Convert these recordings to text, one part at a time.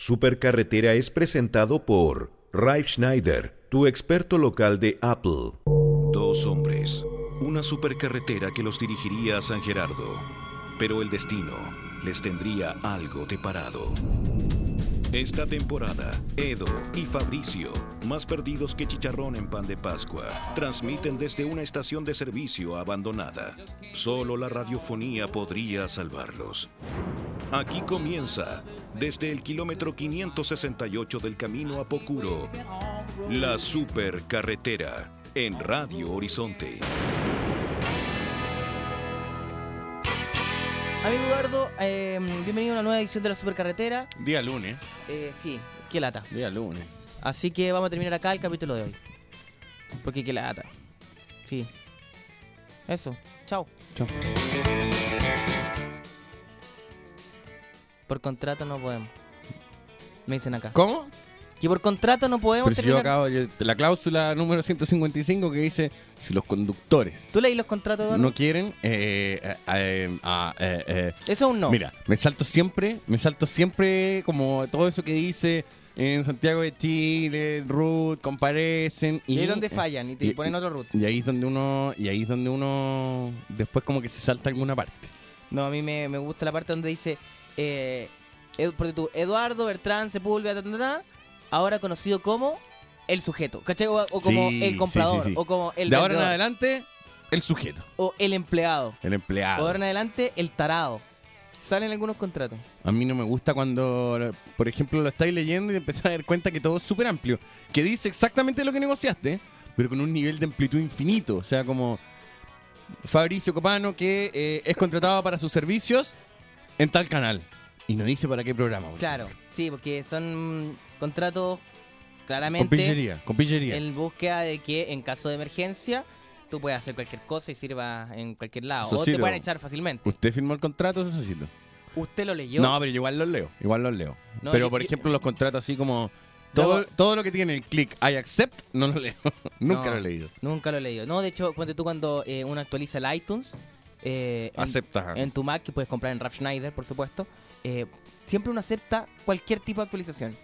Supercarretera es presentado por Ralph Schneider, tu experto local de Apple. Dos hombres, una supercarretera que los dirigiría a San Gerardo, pero el destino les tendría algo de parado. Esta temporada, Edo y Fabricio, más perdidos que chicharrón en pan de Pascua, transmiten desde una estación de servicio abandonada. Solo la radiofonía podría salvarlos. Aquí comienza, desde el kilómetro 568 del camino a Pocuro, la supercarretera en Radio Horizonte. Amigo Eduardo, eh, bienvenido a una nueva edición de la Supercarretera. Día lunes. Eh, sí, qué lata. Día lunes. Así que vamos a terminar acá el capítulo de hoy. Porque qué lata. Sí. Eso. Chao. Chao. Por contrato no podemos. Me dicen acá. ¿Cómo? Que por contrato no podemos Pero si yo terminar. acabo, la cláusula número 155 que dice, si los conductores ¿Tú leí los contratos, no quieren, eh, eh, eh, ah, Eso es un no. Mira, me salto siempre, me salto siempre como todo eso que dice en Santiago de Chile, Ruth, comparecen y y ahí es donde fallan y te y- ponen otro root. y ahí es donde uno y ahí es donde uno después como que se salta alguna parte. No, a mí me, me gusta la parte donde dice porque tú, Eduardo Bertrán Sepúlveda, ta, ta, ta, ahora conocido como el sujeto, ¿cachai? O, o como Sí, el comprador, sí, sí. o como el de ahora en vendedor, adelante, el sujeto, o el empleado, el o empleado. ahora en adelante el tarado. Salen algunos contratos. A mí no me gusta cuando, por ejemplo, lo estáis leyendo y te empezás a dar cuenta que todo es súper amplio. Que dice exactamente lo que negociaste, pero con un nivel de amplitud infinito. O sea, como Fabricio Copano que eh, es contratado para sus servicios en tal canal. Y no dice para qué programa. por Claro, sí, porque son contratos ejemplo. Con claramente pillería, con pillería. en búsqueda de que en caso de emergencia tú puedes hacer cualquier cosa y sirva en cualquier lado. O te pueden echar fácilmente. ¿Usted firmó el contrato, Sosito? Usted lo leyó. No, pero yo igual los leo, igual los leo. No, pero, yo- por yo- ejemplo, los contratos así como... Todo, todo lo que tiene el clic I accept, no lo leo. Nunca No. lo he leído. Nunca lo he leído. No, de hecho, ponte tú cuando eh, uno actualiza el iTunes, eh, en, Acepta. en tu Mac, que puedes comprar en Ralph Schneider, por supuesto, eh, siempre uno acepta cualquier tipo de actualización.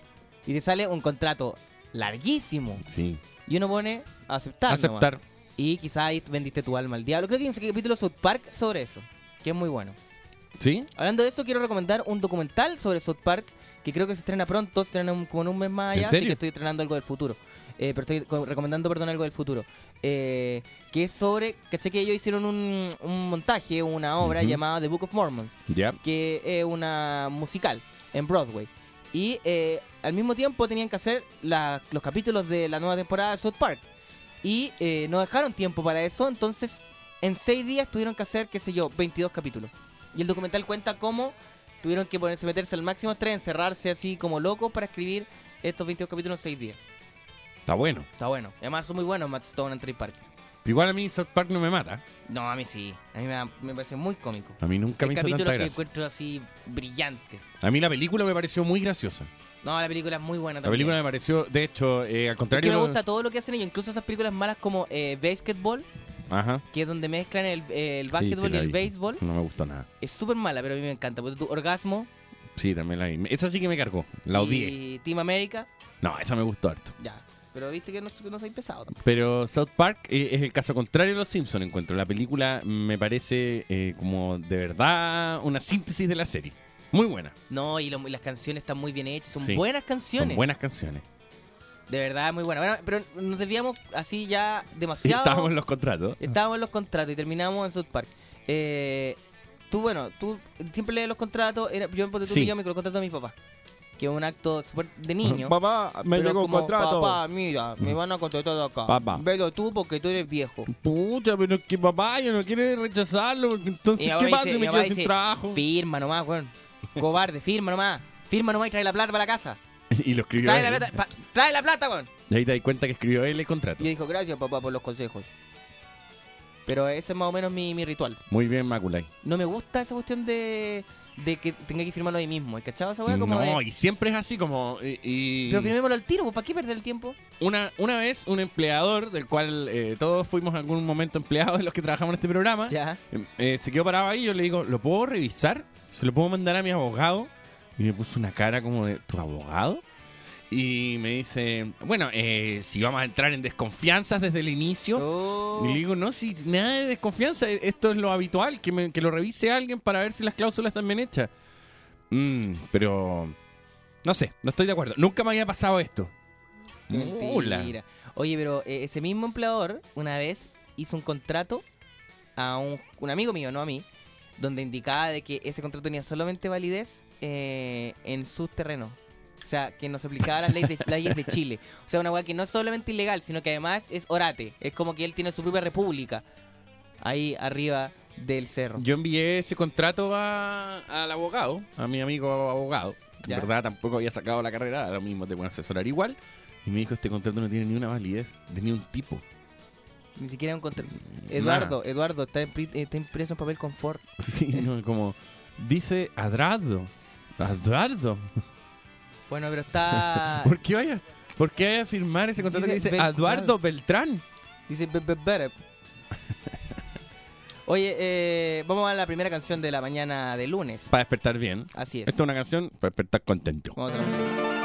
Y te sale un contrato larguísimo. Sí. Y uno pone aceptar. nomás. Aceptar. Y quizás ahí vendiste tu alma al diablo. Creo que hay un capítulo South Park sobre eso, que es muy bueno. ¿Sí? Hablando de eso, quiero recomendar un documental sobre South Park que creo que se estrena pronto, se estrena un- como en un mes más ¿En allá, así que estoy estrenando algo del futuro. Eh, pero estoy co- recomendando, perdón, algo del futuro. Eh, que es sobre, caché que ellos hicieron un, un montaje, una obra llamada The Book of Mormon, Ya. que es una musical en Broadway. Y eh, al mismo tiempo tenían que hacer la- los capítulos de la nueva temporada de South Park. Y eh, no dejaron tiempo para eso, entonces en seis días tuvieron que hacer, qué sé yo, 22 capítulos. Y el documental cuenta cómo tuvieron que ponerse, meterse al máximo estrés, encerrarse así como locos para escribir estos 22 capítulos en seis días. Está bueno. Está bueno. Además son muy buenos Matt Stone y Trey Parker. Pero igual a mí South Park no me mata. No, a mí sí. A mí me, da- me parece muy cómico. A mí nunca Hay me hizo capítulos tanta que gracia. encuentro así brillantes. A mí la película me pareció muy graciosa. No, la película es muy buena La también. película me pareció, de hecho, eh, al Es contrario... que me lo- gusta todo lo que hacen ellos, incluso esas películas malas como eh, Basketball, Ajá. que es donde mezclan el, el Sí, básquetbol sí, la y el vi. béisbol. No me gustó nada. Es súper mala, pero a mí me encanta. Porque tu orgasmo Sí, también la vi. Esa sí que me cargó. La odié. y Team America, No, esa me gustó harto. ya. Pero viste que no, que no soy pesado tampoco. Pero South Park eh, es el caso contrario de Los Simpsons, encuentro. La película me parece eh, como de verdad una síntesis de la serie. Muy buena. No, y, lo- y las canciones están muy bien hechas, son Sí, buenas canciones. Son buenas canciones. De verdad, muy buenas. Bueno, pero nos desviamos así ya demasiado. estábamos en los contratos. Estábamos en los contratos y terminamos en South Park. Eh, tú, bueno, tú siempre lees los contratos. Era, yo ponte tú Sí. que yo me los contratos de mi papá. Que es un acto de niño. Papá, me llegó un contrato. Papá, mira, me van a contratar acá. Papá. Velo tú porque tú eres viejo. Pucha, pero es que papá, yo no quiero rechazarlo, porque entonces, ¿qué pasa si me quedo sin trabajo? Firma nomás, weón. Cobarde, firma nomás. Firma nomás y trae la plata para la casa. y lo escribió Trae la él. plata, pa- trae la plata, weón. Y ahí te das cuenta que escribió él el contrato. Y dijo, gracias papá por los consejos. Pero ese es más o menos mi, mi ritual. Muy bien, Maculay. No me gusta esa cuestión de, de que tenga que firmarlo ahí mismo. ¿Cachado esa weá? Como No, de, y siempre es así como... y- y- Pero firmémoslo al tiro, pues, ¿para qué perder el tiempo? Una, una vez un empleador, del cual eh, todos fuimos en algún momento empleados de los que trabajamos en este programa, Ya. eh, se quedó parado ahí yo le digo, ¿lo puedo revisar? ¿Se lo puedo mandar a mi abogado? Y me puso una cara como de, ¿tu abogado? Y me dice, bueno, eh, si vamos a entrar en desconfianzas desde el inicio. Oh. Y le digo, no, si nada de desconfianza, e- esto es lo habitual, que, me- que lo revise alguien para ver si las cláusulas están bien hechas. Mm, pero, no sé, no estoy de acuerdo. Nunca me había pasado esto. Mula. Oye, pero eh, ese mismo empleador una vez hizo un contrato a un, un amigo mío, no a mí, donde indicaba de que ese contrato tenía solamente validez eh, en sus terrenos. O sea, que no se aplicaba las leyes de, leyes de Chile. O sea, una weá que no es solamente ilegal, sino que además es orate. Es como que él tiene su propia república ahí arriba del cerro. Yo envié ese contrato a- al abogado, a mi amigo abogado, en verdad tampoco había sacado la carrera, ahora mismo te pueden asesorar igual. Y me dijo, este contrato no tiene ni una validez de ni un tipo. Ni siquiera un contrato. Eduardo, Eduardo, está, impri- está impreso en papel confort. Sí, no, como dice Adrado. Adrado. Bueno, pero está... ¿Por qué vaya? ¿Por qué vaya a firmar ese contrato que Dice dice Bel- Eduardo Beltrán? Dice be-. Oye, eh, vamos a la primera canción de la mañana de lunes. Para despertar bien. Así es. Esta es una canción para despertar contento. Vamos a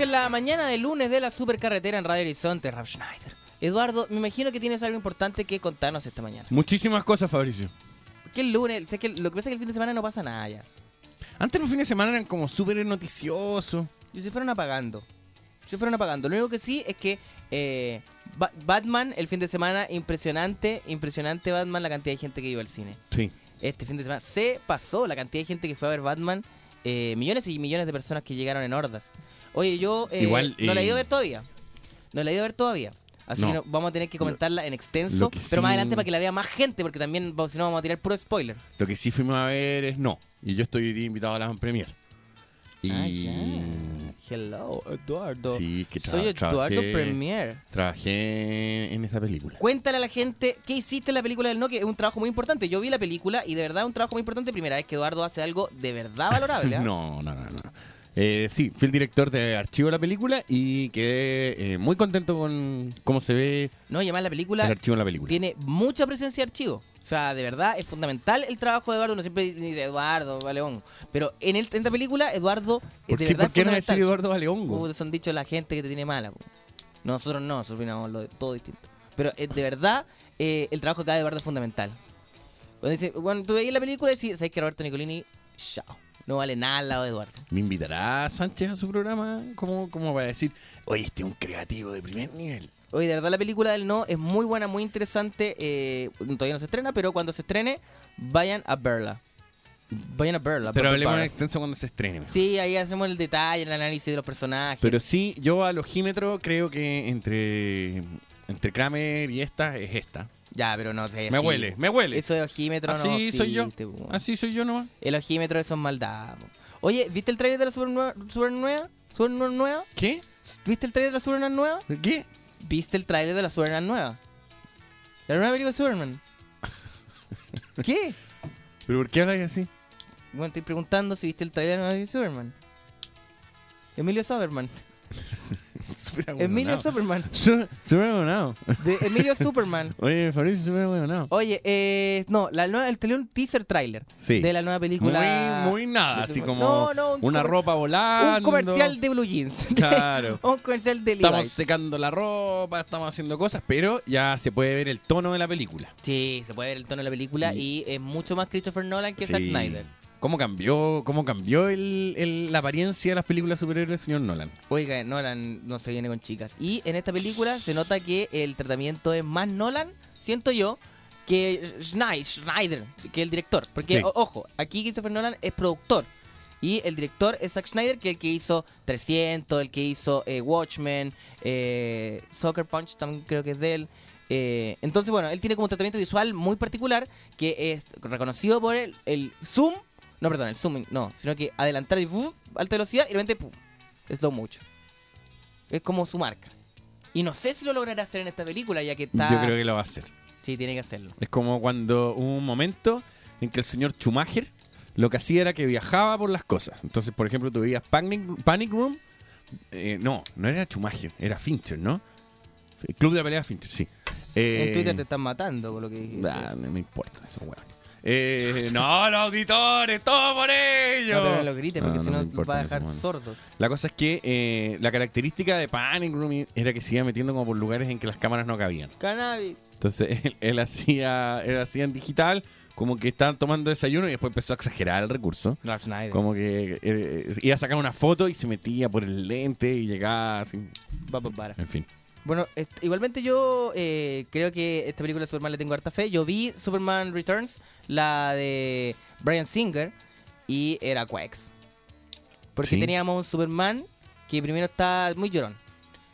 en la mañana de lunes de la supercarretera en Radio Horizonte, Ralph Schneider. Eduardo, me imagino que tienes algo importante que contarnos esta mañana. Muchísimas cosas, Fabricio. Que el lunes, sé que lo que pasa es que el fin de semana no pasa nada ya. Antes los fines de semana eran como súper noticiosos. Y se fueron apagando. Se fueron apagando. Lo único que sí es que eh, Ba- Batman, el fin de semana, impresionante, impresionante Batman, la cantidad de gente que iba al cine. Sí. Este fin de semana se pasó la cantidad de gente que fue a ver Batman. eh, millones y millones de personas que llegaron en hordas. Oye, yo eh, Igual, no la he eh, ido a ver todavía. No la he ido a ver todavía. Así No. que no- vamos a tener que comentarla en extenso, pero más adelante para que la vea más gente, porque también, si no, vamos a tirar puro spoiler. Lo que sí fuimos a ver es no. Y yo estoy invitado a la Premier. Y. Ah, ya. Hello, Eduardo. Sí, es que Soy Eduardo trabajé- Premier. Trabajé en esa película. Cuéntale a la gente qué hiciste en la película del No, que es un trabajo muy importante. Yo vi la película y de verdad es un trabajo muy importante. Primera vez que Eduardo hace algo de verdad valorable. ¿ah? No, no, no, no. Eh, sí, fui el director de archivo de la película y quedé eh, muy contento con cómo se ve No, y además la el película archivo en la película. tiene mucha presencia de archivo. O sea, de verdad es fundamental el trabajo de Eduardo. Uno siempre dice Eduardo, Baleón. Pero en, el, en esta película, Eduardo, eh, ¿Por de qué, verdad ¿por qué no decir. Eduardo Baleongo? Como son dicho la gente que te tiene mala. po. Nosotros no, nosotros opinamos lo de todo distinto. Pero eh, de verdad, el trabajo que hace Eduardo es fundamental. Cuando dice, bueno, tú veis la película y decís, ¿sabes que Roberto Nicolini, chao. No vale nada al lado de Eduardo. ¿Me invitará Sánchez a su programa? ¿Cómo, cómo va a decir? Oye, este es un creativo de primer nivel. Oye, de verdad la película del no es muy buena, muy interesante. eh, todavía no se estrena, pero cuando se estrene, vayan a verla. Vayan a verla. Pero hablemos en extenso cuando se estrene. mejor. Sí, ahí hacemos el detalle, el análisis de los personajes. Pero sí, yo al ojímetro creo que entre, entre Kramer y esta es esta. Ya, pero no sé. Me huele, me huele. Eso de ojímetro no Así soy yo. existe, po. Así soy yo nomás. El ojímetro eso es maldad. po. Oye, ¿viste el trailer de la Super, Nue- Super nueva? ¿Super Nue- nueva? ¿Qué? ¿Viste el trailer de la Superman nueva? ¿Qué? ¿Viste el trailer de la Superman nueva? La nueva película de Superman. ¿Qué? ¿Pero por qué hablas así? Bueno, estoy preguntando si viste el trailer de la nueva de Superman. Emilio Superman. Emilio. Superman. Su- Súper ahueonado. De Emilio Superman. Oye, Fabricio, súper ahueonado. Oye, eh, no, la nueva, el un teaser trailer Sí. de la nueva película. Muy, muy nada, así como No, no, un una ropa volando. Un comercial de Blue Jeans. Claro. un comercial de Estamos Levi's. secando la ropa, estamos haciendo cosas, pero ya se puede ver el tono de la película. Sí, se puede ver el tono de la película y es mucho más Christopher Nolan que Sí. Zack Snyder. ¿Cómo cambió, cómo cambió el- el- la apariencia de las películas superhéroes del señor Nolan? Oiga, Nolan no se viene con chicas. Y en esta película se nota que el tratamiento es más Nolan, siento yo, que Schneid- Schneider, que el director. Porque, Sí. o- ojo, aquí Christopher Nolan es productor. Y el director es Zack Snyder, que es el que hizo 300, el que hizo eh, Watchmen, eh, Soccer Punch también creo que es de él. Eh, entonces, bueno, él tiene como un tratamiento visual muy particular que es reconocido por el, el zoom, no, perdón, el zooming, no, sino que adelantar y ¡fu! alta velocidad y de repente ¡pum! slow mucho. Es como su marca. Y no sé si lo logrará hacer en esta película, ya que está. Yo creo que lo va a hacer. Sí, tiene que hacerlo. Es como cuando hubo un momento en que el señor Schumacher lo que hacía era que viajaba por las cosas. Entonces, por ejemplo, tú veías Panic, Panic Room. eh, no, no era Schumacher, era Fincher, ¿no? El Club de la pelea Fincher, sí. Eh, en Twitter te están matando por lo que nah, no me importa eso, weón. Eh, no, los auditores, todo por ellos. No, pero no lo grites porque No, si no no va a dejar sordos. La cosa es que eh, la característica de Panic Room era que se iba metiendo como por lugares en que las cámaras no cabían. Cannabis. Entonces él, él hacía él hacía en digital como que estaban tomando desayuno y después empezó a exagerar el recurso. Snyder. Como que eh, iba a sacar una foto y se metía por el lente y llegaba así. Va pa- para. En fin. Bueno, igualmente yo eh, creo que esta película de Superman le tengo harta fe. Yo vi Superman Returns, la de Brian Singer, y era Quax. Porque Sí. teníamos un Superman que primero está muy llorón.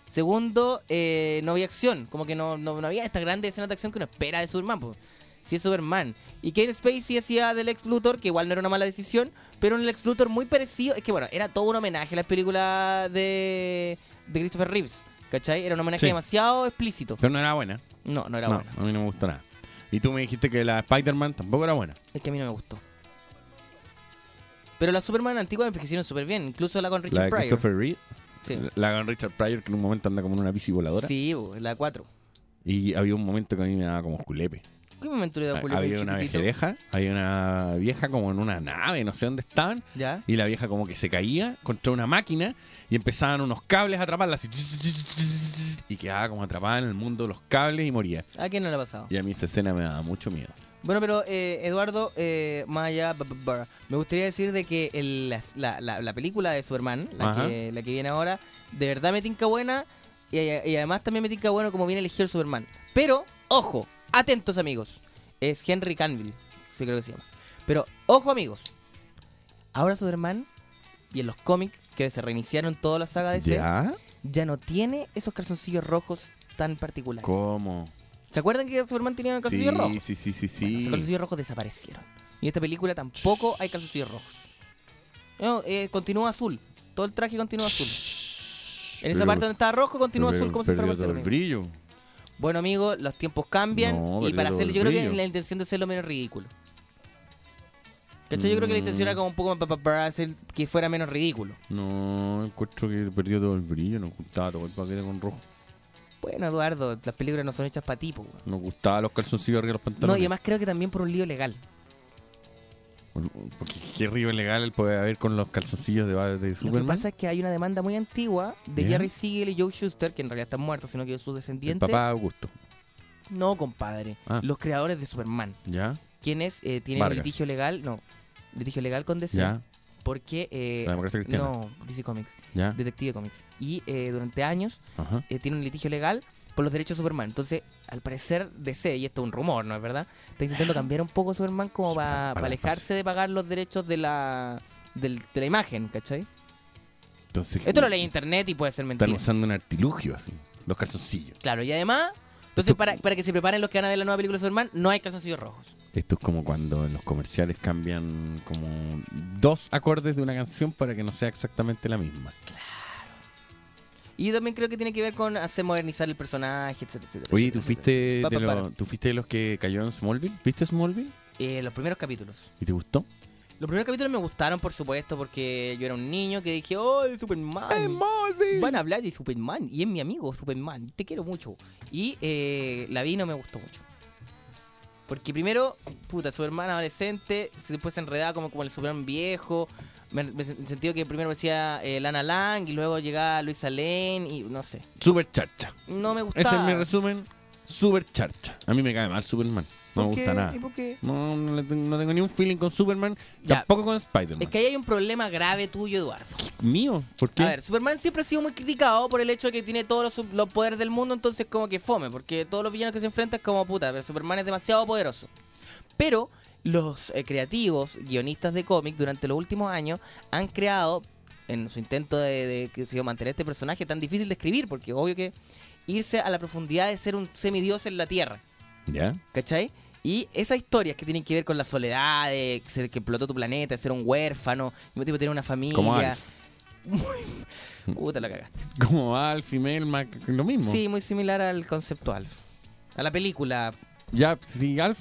Segundo, eh, no había acción. Como que no, no, no había esta grande escena de acción que uno espera de Superman. Pues. Si es Superman. Y Kevin Spacey hacía del ex Luthor, que igual no era una mala decisión, pero un ex Luthor muy parecido. Es que bueno, era todo un homenaje a las películas de, de Christopher Reeves. ¿Cachai? Era un homenaje Sí. demasiado explícito. Pero no era buena. No, no era no, bueno. a mí no me gustó nada. Y tú me dijiste que la Spider-Man tampoco era buena. Es que a mí no me gustó. Pero las Superman antiguas envejecieron súper bien, incluso la con Richard la de Pryor. Christopher Reeve. Sí, La con Richard Pryor que en un momento anda como en una bici voladora. sí bo, la 4. Y había un momento que a mí me daba como culepe. ¿Qué momento le da Julio había una vieja, había una vieja como en una nave, no sé dónde estaban, ¿Ya? y la vieja como que se caía contra una máquina y empezaban unos cables a atraparla así, y quedaba como atrapada en el mundo de los cables y moría. ¿A quién no le ha pasado? Y a mí esa escena me daba mucho miedo. Bueno, pero eh, Eduardo, eh, más allá, me gustaría decir de que el- la, la- la- la película de Superman, la Ajá. que, la que viene ahora, de verdad me tinca buena y, y además también me tinca bueno como viene elegido el Superman. Pero, ojo, atentos amigos, es Henry Cavill, sí creo que se llama. Pero, ojo amigos, ahora Superman y en los cómics que se reiniciaron toda la saga de DC, ¿Ya? ya no tiene esos calzoncillos rojos tan particulares. ¿Cómo? ¿Se acuerdan que Superman tenía Sí, calzoncillos rojos? sí, sí, sí, Bueno, sí. esos calzoncillos rojos desaparecieron. Y en esta película tampoco hay calzoncillos rojos. No, eh, continúa azul. Todo el traje continúa azul. En esa Pero- parte donde estaba rojo continúa azul como si fuera todo el brillo. Bueno, amigos, los tiempos cambian No, y para hacerlo, yo creo que brillo. la intención de hacerlo menos ridículo. ¿Cachai? Yo creo que la intención era como un poco pa- pa- para hacer que fuera menos ridículo. No, encuentro que perdió todo el brillo, nos gustaba todo el paquete con rojo. Bueno, Eduardo, las películas no son hechas para ti, weón. Nos gustaba los calzoncillos arriba de los No, pantalones. y además creo que también por un lío legal. Porque qué río legal puede haber con los calzoncillos de, de Lo que Superman. pasa es que hay una demanda muy antigua de. Jerry Siegel y Joe Schuster, que en realidad están muertos, sino que sus el descendientes. papá Augusto. No, compadre. Ah. Los creadores de Superman. ¿Ya? Quienes eh, tienen Vargas. un litigio legal, no, litigio legal con DC. ¿Ya? Porque, eh, La democracia cristiana. no, DC Comics, ¿Ya? Detective Comics. Y eh, durante años eh, tienen un litigio legal por los derechos de Superman. Entonces, al parecer, DC, y esto es un rumor, ¿no es verdad? Está intentando cambiar un poco Superman como para Para- alejarse de pagar los derechos de la, de la imagen, ¿cachai? Entonces, Esto lo leí en internet y puede ser Están mentira. usando un artilugio así. Los calzoncillos. Claro, y además, entonces Esto- para, para que se preparen los que van a ver la nueva película de Superman, no hay calzoncillos rojos. Esto es como cuando en los comerciales cambian como dos acordes de una canción para que no sea exactamente la misma. Y también creo que tiene que ver con hacer modernizar el personaje, etcétera, etcétera. Oye, etcétera, ¿tú fuiste, etcétera. de Pa, pa, los, ¿tú fuiste de los que cayó en Smallville? ¿Viste Smallville? Eh, los primeros capítulos. ¿Y te gustó? Los primeros capítulos me gustaron, por supuesto, porque yo era un niño que dije, ¡Oh, Superman! Smallville! Van a hablar de Superman y es mi amigo Superman, te quiero mucho. Y eh, la vi y no me gustó mucho. Porque primero, puta, Superman adolescente, después se enredaba como, como el Superman viejo. Me, me- en el sentido que primero decía eh, Lana Lang y luego llegaba Luisa Lane y no sé. Super charcha. No me Ese gustaba. es mi resumen. Super charcha. A mí me cae mal Superman. No me ¿Por gusta nada. ¿Y por qué? No, no, le tengo, no tengo ni un feeling con Superman, Ya. tampoco con Spider-Man. Es que ahí hay un problema grave tuyo, Eduardo. ¿Mío? ¿Por qué? A ver, Superman siempre ha sido muy criticado por el hecho de que tiene todos los, los poderes del mundo, entonces como que fome, porque todos los villanos que se enfrentan es como puta, pero Superman es demasiado poderoso. Pero los eh, creativos, guionistas de cómic durante los últimos años han creado, en su intento de, de, yo, mantener este personaje tan difícil de escribir, porque obvio que irse a la profundidad de ser un semidios en la Tierra, ¿Ya? ¿cachai? Y esas historias que tienen que ver con la soledad, de que, se- que explotó tu planeta, de ser un huérfano, y tipo tener una familia. Como Alf. Puta, la cagaste. Como Alf y Melmac, lo mismo. Sí, muy similar al concepto Alf. A la película. Ya, si Alf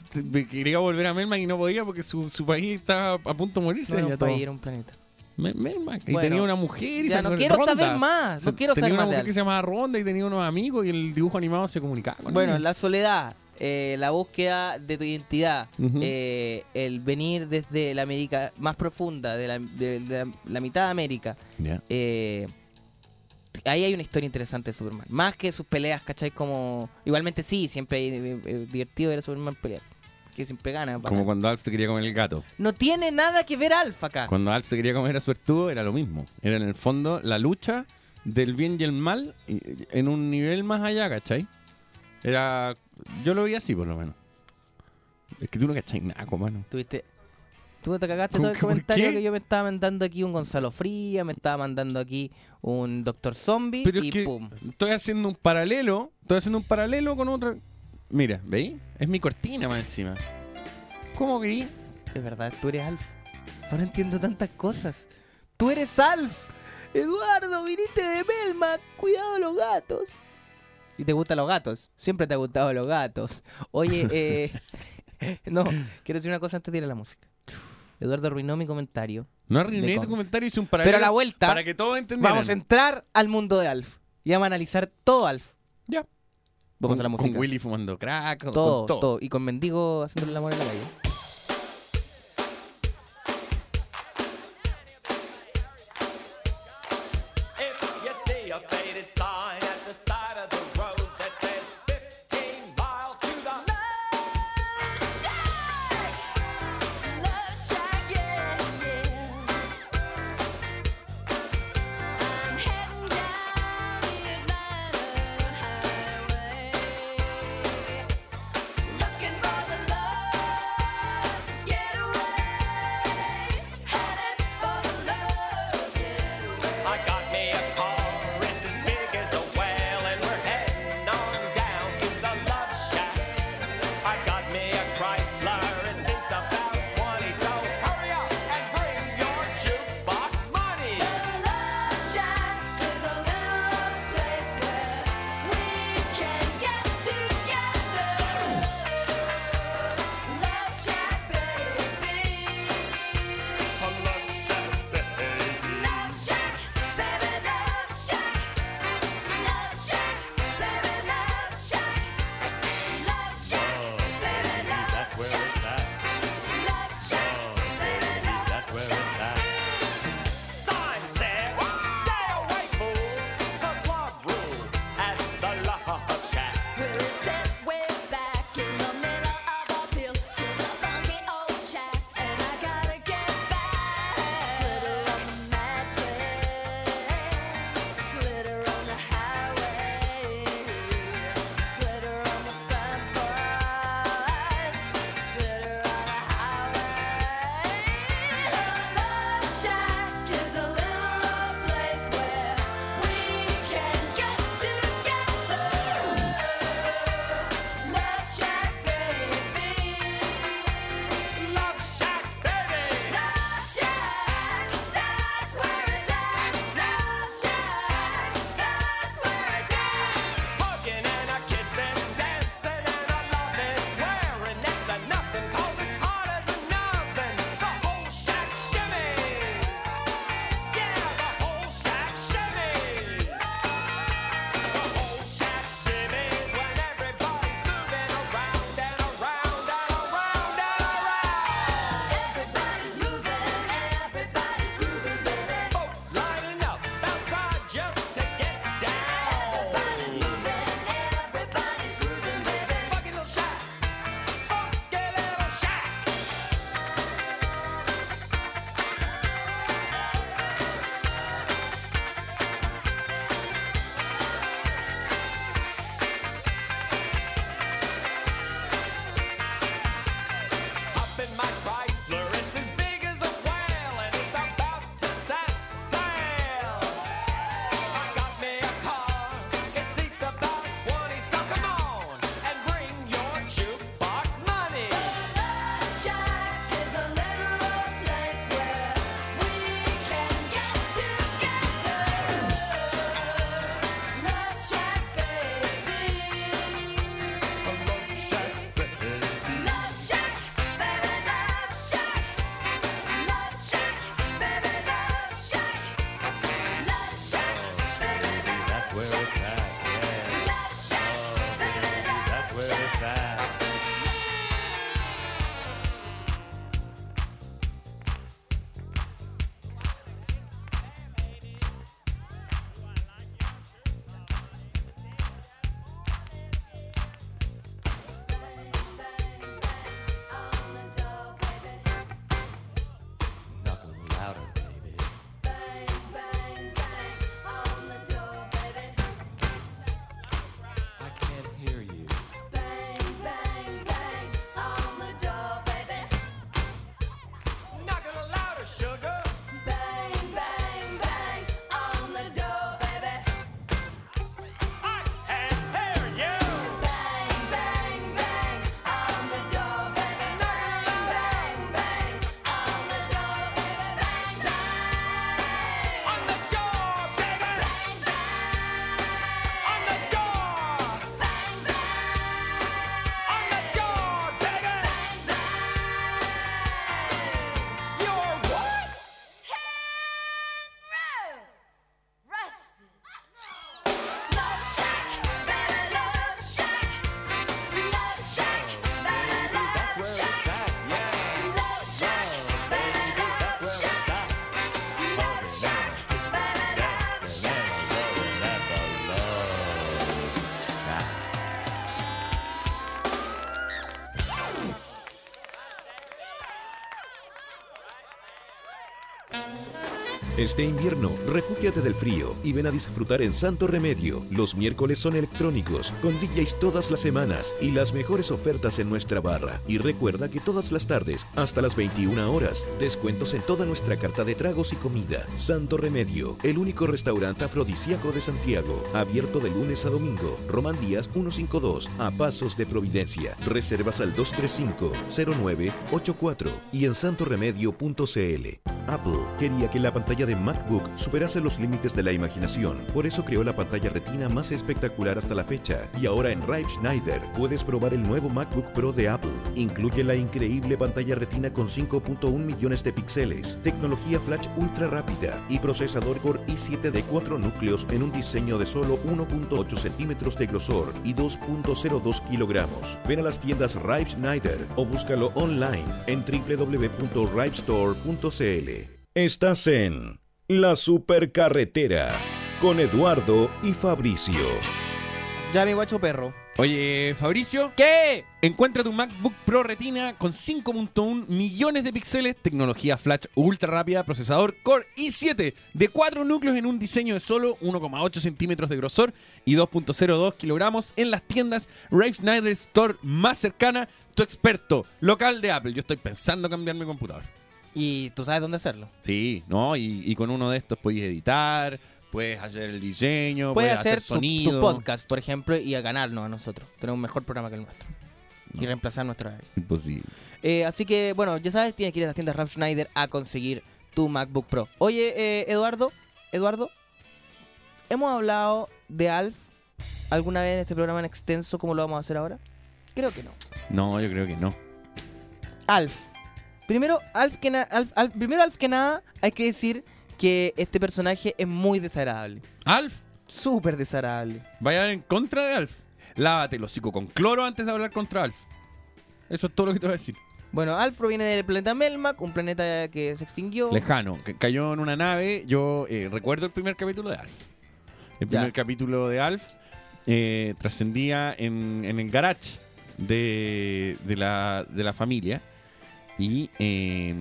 quería volver a Melmac y no podía porque su, su país estaba a punto de morirse. No era un país, era un planeta. Me- Melmac. Y Bueno, tenía una mujer y ya se no quiero Ronda. saber más, no quiero tenía saber una más de mujer que se llamaba Ronda y tenía unos amigos y el dibujo animado se comunicaba con Bueno, ellos. la soledad, eh, la búsqueda de tu identidad, Ujú. eh, el venir desde la América más profunda, de la, de la- la mitad de América. Ya. eh, ahí hay una historia interesante de Superman. Más que sus peleas, ¿cachai? Como. Igualmente sí, siempre hay, eh, eh, divertido ver a Superman pelear. Que siempre gana. bacán. Como cuando Alf se quería comer el gato. No tiene nada que ver Alfa acá. Cuando Alf se quería comer a su Arturo era lo mismo. Era en el fondo la lucha del bien y el mal en un nivel más allá, ¿cachai? Era... Yo lo vi así por lo menos. Es que tú no cachai nada, mano. Tuviste. Tú te cagaste ¿Cómo todo el comentario que yo me estaba mandando aquí un Gonzalo Fría, me estaba mandando aquí un Doctor Zombie Pero y es que pum. estoy haciendo un paralelo. Estoy haciendo un paralelo con otra... Mira, ¿veis? Es mi cortina más encima. ¿Cómo querí? De verdad, tú eres Alf. Ahora entiendo tantas cosas. Tú eres Alf. Eduardo, viniste de Melma. Cuidado los gatos. ¿Y te gustan los gatos? Siempre te ha gustado los gatos. Oye, eh... no, quiero decir una cosa antes de ir a la música. Eduardo arruinó mi comentario. No arruiné tu comentario, hice un paralelo Pero a la vuelta para que todos vamos a entrar al mundo de Alf. Y vamos a analizar todo Alf. Ya. Vamos con, a la música. Con Willy fumando crack, con todo, todo. todo, Y con mendigo haciendo el amor en la calle. Este invierno, refúgiate del frío y ven a disfrutar en Santo Remedio. Los miércoles son electrónicos, con DJs todas las semanas y las mejores ofertas en nuestra barra. Y recuerda que todas las tardes, hasta las 21 horas, descuentos en toda nuestra carta de tragos y comida. Santo Remedio, el único restaurante afrodisíaco de Santiago, abierto de lunes a domingo. Román Díaz 152, a Pasos de Providencia. Reservas al 235-0984 y en santoremedio.cl. Apple quería que la pantalla de MacBook superase los límites de la imaginación, por eso creó la pantalla retina más espectacular hasta la fecha. Y ahora en Rive Schneider puedes probar el nuevo MacBook Pro de Apple. Incluye la increíble pantalla retina con 5.1 millones de píxeles, tecnología flash ultra rápida y procesador Core i7 de 4 núcleos en un diseño de solo 1.8 centímetros de grosor y 2.02 kilogramos. Ven a las tiendas Rive Schneider o búscalo online en www.rivestore.cl. Estás en La Supercarretera con Eduardo y Fabricio. Ya mi guacho perro. Oye, Fabricio, ¿Qué? encuentra tu MacBook Pro Retina con 5.1 millones de píxeles, tecnología flash ultra rápida, procesador Core i7 de 4 núcleos en un diseño de solo 1,8 centímetros de grosor y 2.02 kilogramos en las tiendas Rave Schneider Store más cercana, tu experto local de Apple. Yo estoy pensando cambiar mi computador. Y tú sabes dónde hacerlo. Sí, ¿no? Y, y con uno de estos puedes editar, puedes hacer el diseño, Puedes puedes, hacer hacer tu, sonido. tu podcast, por ejemplo, y a ganarnos a nosotros. Tener un mejor programa que el nuestro. Y reemplazar nuestra. Imposible. Eh, así que, bueno, ya sabes, tienes que ir a las tiendas Ralph Schneider a conseguir tu MacBook Pro. Oye, eh, Eduardo, Eduardo, ¿hemos hablado de Alf alguna vez en este programa en extenso como lo vamos a hacer ahora? Creo que no. No, yo creo que no. Alf. Primero, Alf que, na- Alf- Alf- primero, Alf que nada, hay que decir que este personaje es muy desagradable. Alf, Súper desagradable. vaya en contra de Alf. Lávate el hocico con cloro antes de hablar contra Alf. Eso es todo lo que te voy a decir. Bueno, Alf proviene del planeta Melmac, un planeta que se extinguió. Lejano, que cayó en una nave. Yo eh, recuerdo el primer capítulo de Alf. El Ya. primer capítulo de Alf eh, trascendía en, en el garage de, de, la, de la familia y eh,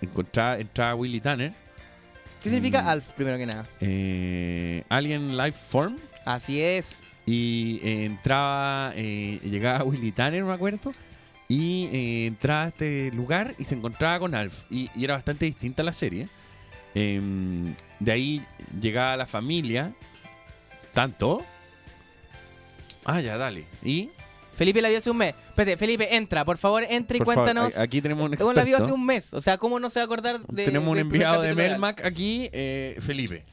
encontraba, entraba Willy Tanner, ¿Qué significa Mm. Alf, primero que nada? eh, Alien Life Form, Así es. y eh, entraba, eh, llegaba Willy Tanner, me acuerdo, y entraba a este lugar y se encontraba con Alf. Y, y era bastante distinta la serie. Em, de ahí llegaba la familia. ¿Tanto? Ah, ya, dale. Y, Felipe la vio hace un mes. Espérate, Felipe, entra, por favor, entra y por cuéntanos. a- aquí tenemos un Cómo la vio hace experto. un mes. O sea, ¿cómo no se va a acordar de. tenemos un enviado de Alf? Melmac aquí, eh, Felipe.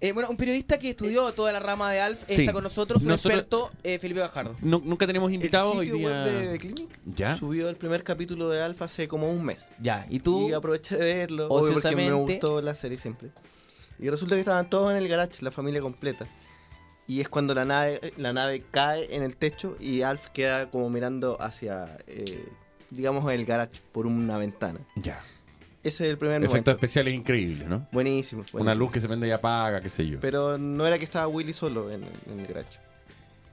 Eh, bueno, un periodista que estudió toda la rama de Alf Sí. está con nosotros, un Nosotros- experto, eh, Felipe Bajardo. No- nunca tenemos invitados el hoy sitio día. web de Clinic ¿Ya? subió el primer capítulo de Alpha hace como un mes. Ya, y tú. Y aproveché de verlo, obvio, porque me gustó la serie siempre. Y resulta que estaban todos en el garage, la familia completa. Y es cuando la nave, la nave cae en el techo y Alf queda como mirando hacia, eh, digamos, el garage por una ventana. Ya. Ese es el primer Efectos momento. especiales increíbles, ¿no? Buenísimo, Una luz que se prende y apaga, qué sé yo. Pero no era que estaba Willy solo en, en el garage.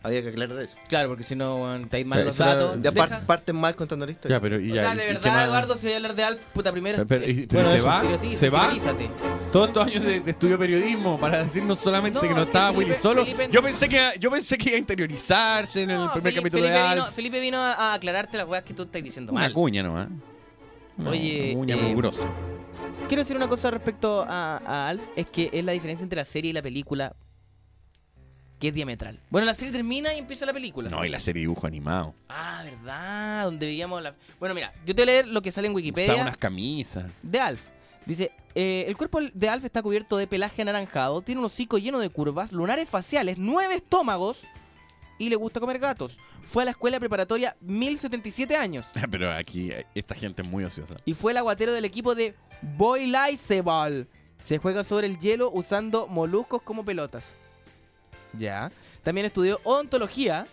Había que aclarar eso. Claro, porque si no, bueno, te hay mal Pero los eso era- datos. Ya par- deja- parten mal contando la historia. Ya, pero y O ya, sea, ¿y- de y qué verdad, más? Eduardo, si voy a hablar de Alf, puta, primero. Pero, y- pero Bueno, se va, se va. Todos estos años de, de estudio periodismo para decirnos solamente No, que no es que estaba Felipe- Willy solo. Felipe- Yo pensé que yo pensé que iba a interiorizarse en el primer Felipe- capítulo Felipe de vino, Alf. Felipe vino a, a aclararte las weas que tú estás diciendo Una mal. cuña nomás. Una- Oye, una cuña eh, mugrosa. Quiero decir una cosa respecto a, a Alf, es que es la diferencia entre la serie y la película que es diametral. Bueno, la serie termina y empieza la película. No, y la serie dibujo animado. Ah, ¿verdad? Donde veíamos la... Bueno, mira, yo te voy a leer lo que sale en Wikipedia Usaba unas camisas. de Alf. Dice, eh, el cuerpo de Alf está cubierto de pelaje anaranjado, tiene un hocico lleno de curvas, lunares faciales, nueve estómagos y le gusta comer gatos. Fue a la escuela preparatoria 1077 años Pero aquí eh, esta gente es muy ociosa. y fue el aguatero del equipo de Boilaiseball. Se juega sobre el hielo usando moluscos como pelotas. Ya. También estudió odontología.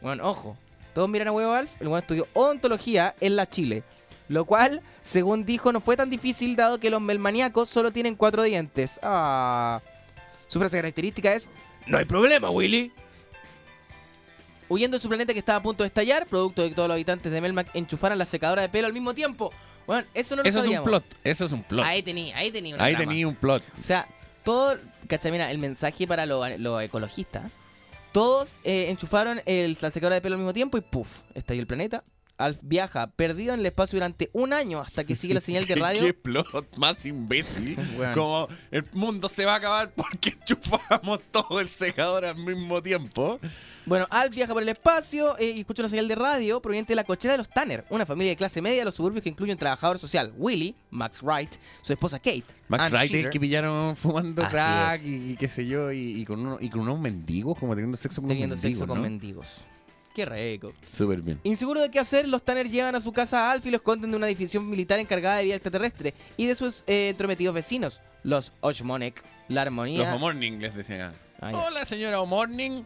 Bueno, ojo. Todos miran a huevo Alf. El bueno estudió odontología en la Chile. Lo cual, según dijo, no fue tan difícil dado que los melmaníacos solo tienen cuatro dientes. Ah. Su frase característica es: No hay problema, Willy. Huyendo de su planeta que estaba a punto de estallar, producto de que todos los habitantes de Melmac enchufaran la secadora de pelo al mismo tiempo. Bueno, eso no lo Eso es un plot. Eso es un plot. Ahí tenía, ahí tenía una Ahí trama. tenía un plot. O sea, todo, ¿cachai? Mira, el mensaje para los los ecologistas. Todos eh, enchufaron el, la de pelo al mismo tiempo y ¡puf! Estalló el planeta. Alf viaja perdido en el espacio durante un año hasta que sigue la señal de radio. ¿Qué plot más imbécil? Como el mundo se va a acabar porque enchufamos todo el secador al mismo tiempo. Bueno, Alf viaja por el espacio eh, y escucha una señal de radio proveniente de la cochera de los Tanner, una familia de clase media de los suburbios que incluye un trabajador social, Willy, Max Wright, su esposa Kate, Max Ann Wright es que pillaron fumando Así crack y, y qué sé yo, y, y con uno- y con unos mendigos, como teniendo sexo con teniendo mendigos, sexo con mendigos. Qué rico. Súper bien. Inseguro de qué hacer, los Tanner llevan a su casa a Alf y lo esconden de una división militar encargada de vida extraterrestre y de sus eh, entrometidos vecinos, los Oshmonek, la armonía. Los O'Morning les decían. Ah. Hola, señora O'Morning.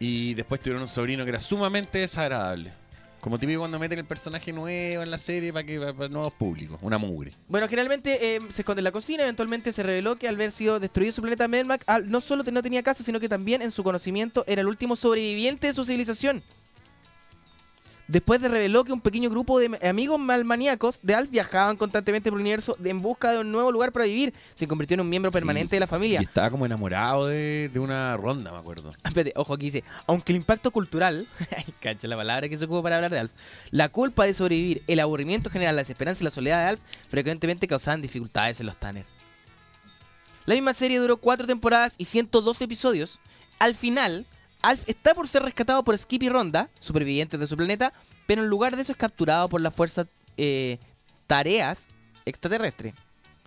Y después tuvieron un sobrino que era sumamente desagradable. Como típico cuando meten el personaje nuevo en la serie para que para, nuevos públicos. Una mugre. Bueno, generalmente eh, se esconde en la cocina. Eventualmente se reveló que al haber sido destruido su planeta Melmac, Al no solo no tenía casa, sino que también en su conocimiento era el último sobreviviente de su civilización. Después de reveló que un pequeño grupo de amigos malmaníacos de Alf viajaban constantemente por el universo en busca de un nuevo lugar para vivir. Se convirtió en un miembro permanente de la familia. Y estaba como enamorado de, de una ronda, me acuerdo. Espérate, ojo, aquí dice, aunque el impacto cultural, ay, cacha la palabra que se ocupa para hablar de Alf, la culpa de sobrevivir, el aburrimiento general, la desesperanza y la soledad de Alf frecuentemente causaban dificultades en los Tanner. La misma serie duró cuatro temporadas y 112 episodios. Al final, Alf está por ser rescatado por Skip y Ronda, supervivientes de su planeta, pero en lugar de eso es capturado por la fuerza eh, tareas extraterrestre.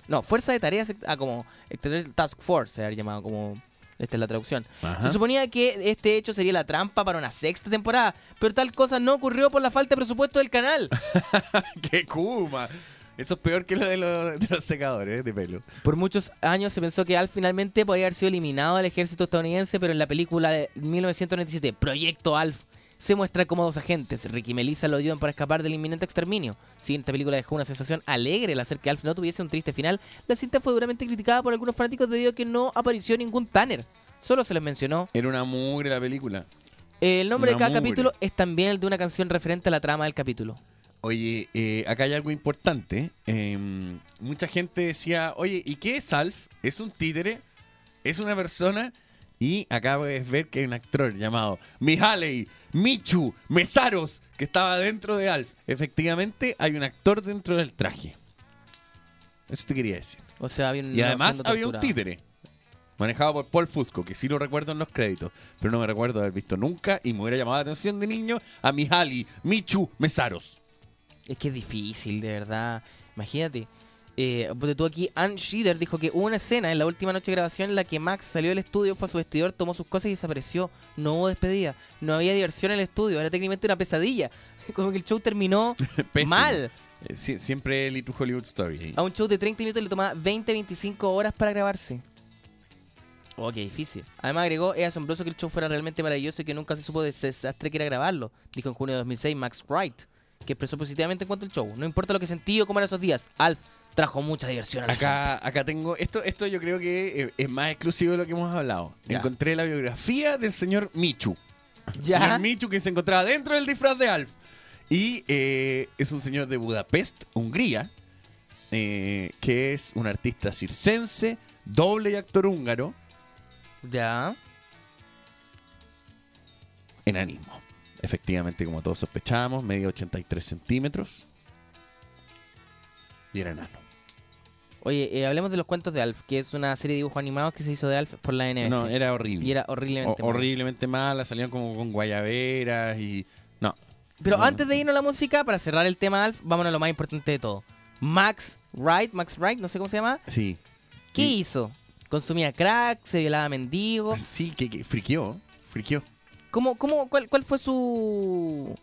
No, fuerza de tareas, ah, como extraterrestre Task Force, se ha llamado como, esta es la traducción. Se suponía que este hecho sería la trampa para una sexta temporada, pero tal cosa no ocurrió por la falta de presupuesto del canal. ¡Qué kuma! Eso es peor que lo de los, de los secadores de pelo. Por muchos años se pensó que Al finalmente podría haber sido eliminado del ejército estadounidense, pero en la película de 1997, Proyecto Alf, se muestra como dos agentes, Ricky y Melissa, lo ayudan para escapar del inminente exterminio. Si esta película dejó una sensación alegre al hacer que Alf no tuviese un triste final, la cinta fue duramente criticada por algunos fanáticos debido a que no apareció ningún Tanner. Solo se les mencionó. Era una mugre la película. El nombre de Una cada mugre. capítulo es también el de una canción referente a la trama del capítulo. Oye, eh, acá hay algo importante. Eh, mucha gente decía, oye, ¿y qué es Alf? ¿Es un títere? ¿Es una persona? Y acá puedes ver que hay un actor llamado Mihalei, Michu, Mesaros, que estaba dentro de Alf. Efectivamente, hay un actor dentro del traje. Eso te quería decir. O sea, había un Y además había un títere. Manejado por Paul Fusco, que sí lo recuerdo en los créditos, pero no me recuerdo haber visto nunca y me hubiera llamado la atención de niño a Mihali, Michu, Mesaros. Es que es difícil, de verdad. Imagínate. Eh, tú aquí, Ann Sheeder dijo que hubo una escena en la última noche de grabación en la que Max salió del estudio, fue a su vestidor, tomó sus cosas y desapareció. No hubo despedida. No había diversión en el estudio. Era técnicamente una pesadilla. Como que el show terminó mal. Eh, sie- siempre Little Hollywood Story. A un show de 30 minutos le tomaba 20-25 horas para grabarse. Oh, qué difícil. Además agregó, es asombroso que el show fuera realmente maravilloso y que nunca se supo de ese desastre que era grabarlo. Dijo en junio de 2006 Max Wright, que expresó positivamente en cuanto al show. No importa lo que sentí o cómo eran esos días, Alf trajo mucha diversión a la gente. Acá, acá tengo, esto, esto yo creo que eh, es más exclusivo de lo que hemos hablado. Ya. Encontré la biografía del señor Michu. Ya. Señor Michu que se encontraba dentro del disfraz de Alf. Y eh, es un señor de Budapest, Hungría, eh, que es un artista circense, doble y actor húngaro, Ya. enanismo. Efectivamente, como todos sospechábamos, medio 83 centímetros. Y era enano. Oye, eh, hablemos de los cuentos de Alf, que es una serie de dibujos animados que se hizo de Alf por la NBC. No, era horrible. Y era horriblemente O- malo. horriblemente mala, salían como con guayaberas y... No, Pero No. antes de irnos a la música, para cerrar el tema Alf, vámonos a lo más importante de todo. Max Wright, Max Wright, no sé cómo se llama. sí. ¿Qué Y- hizo? ¿Consumía crack? ¿Se violaba a mendigos? Sí, que, que friqueó, friqueó. ¿Cómo, cómo, cuál, ¿Cuál fue su...?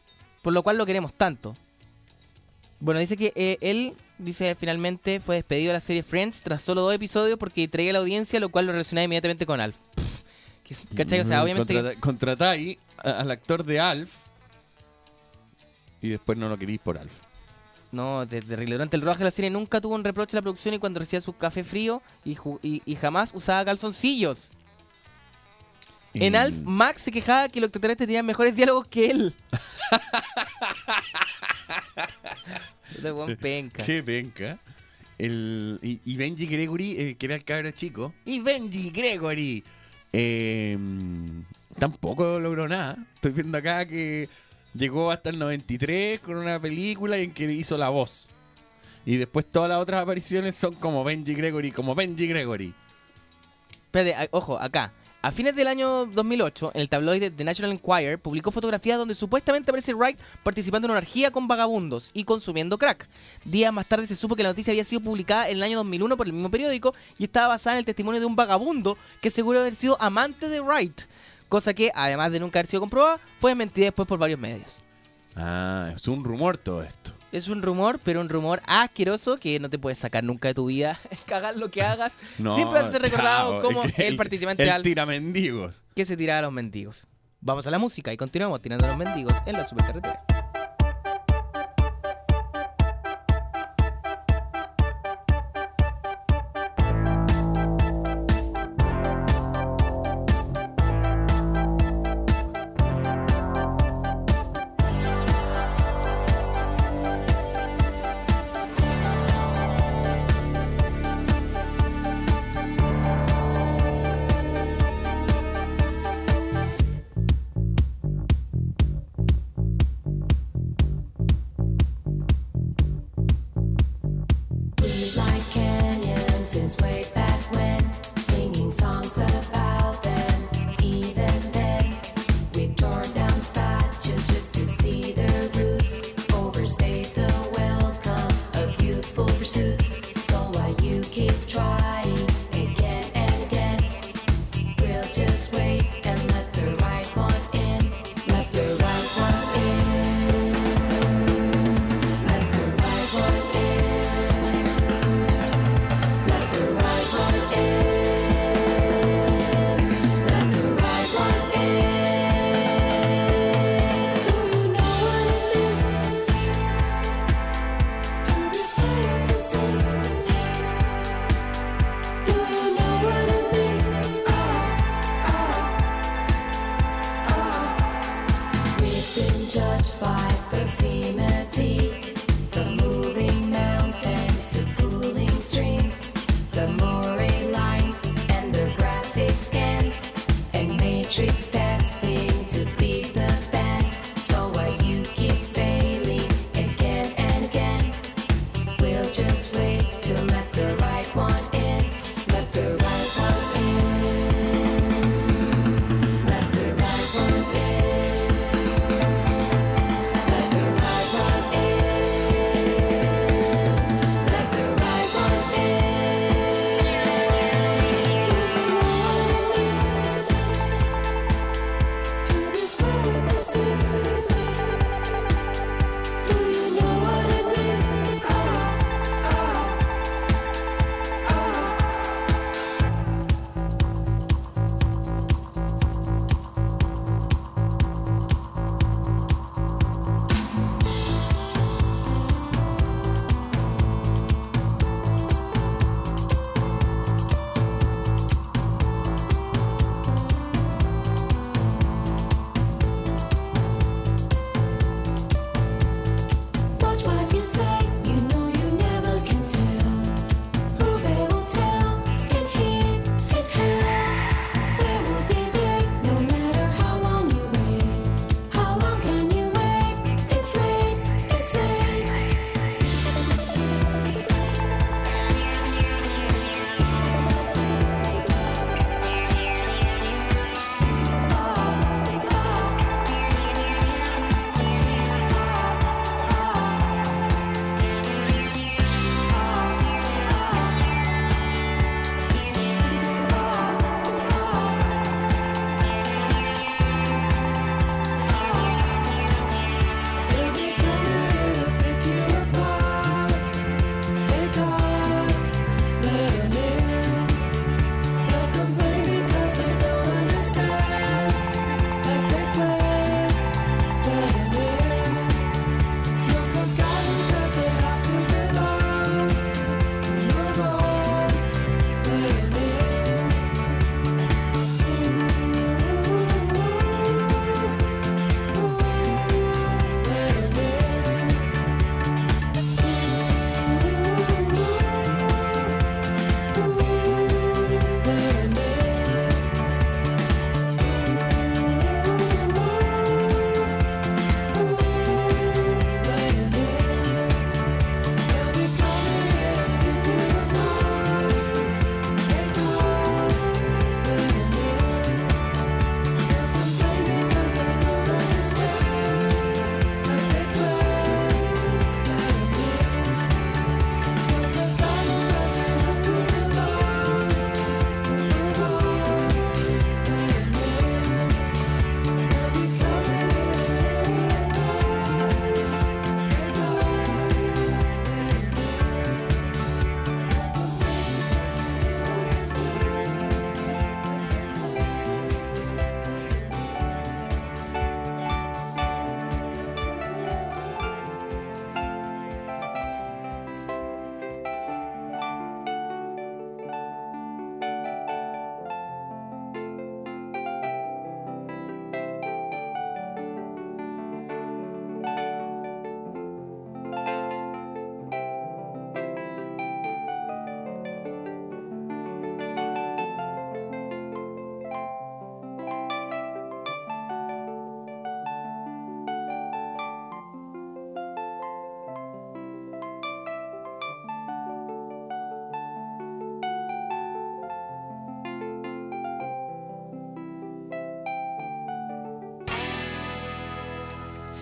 Por lo cual lo queremos tanto. Bueno, dice que eh, él, dice finalmente, fue despedido de la serie Friends tras solo dos episodios porque traía a la audiencia, lo cual lo relacionaba inmediatamente con Alf. Pff, ¿Cachai? O sea, Mm, obviamente... contrata- Contratáis al actor de Alf y después no lo queréis por Alf. No, de- terrible. Durante el rodaje de la serie nunca tuvo un reproche a la producción y cuando recibía su café frío y, ju- y- y jamás usaba calzoncillos. En Alf, Max se quejaba que los extraterrestres tenían mejores diálogos que él. De buen penca. Qué penca. El, y, y Benji Gregory, eh, que era el cabro chico. Y Benji Gregory. eh, tampoco logró nada. Estoy viendo acá que llegó hasta el 93 con una película en que hizo la voz. Y después todas las otras apariciones son como Benji Gregory, como Benji Gregory. Espérate, ojo, acá. A fines del año 2008, el tabloide The National Enquirer publicó fotografías donde supuestamente aparece Wright participando en una orgía con vagabundos y consumiendo crack. Días más tarde se supo que la noticia había sido publicada en el año 2001 por el mismo periódico y estaba basada en el testimonio de un vagabundo que seguro haber sido amante de Wright. Cosa que, además de nunca haber sido comprobada, fue desmentida después por varios medios. Ah, es un rumor todo esto. Es un rumor, pero un rumor asqueroso que no te puedes sacar nunca de tu vida. Cagar lo que hagas. No, Siempre vas a ser recordado chao, como el, participante el al tira mendigos. que se tiraba a los mendigos. Vamos a la música y continuamos tirando a los mendigos en la supercarretera.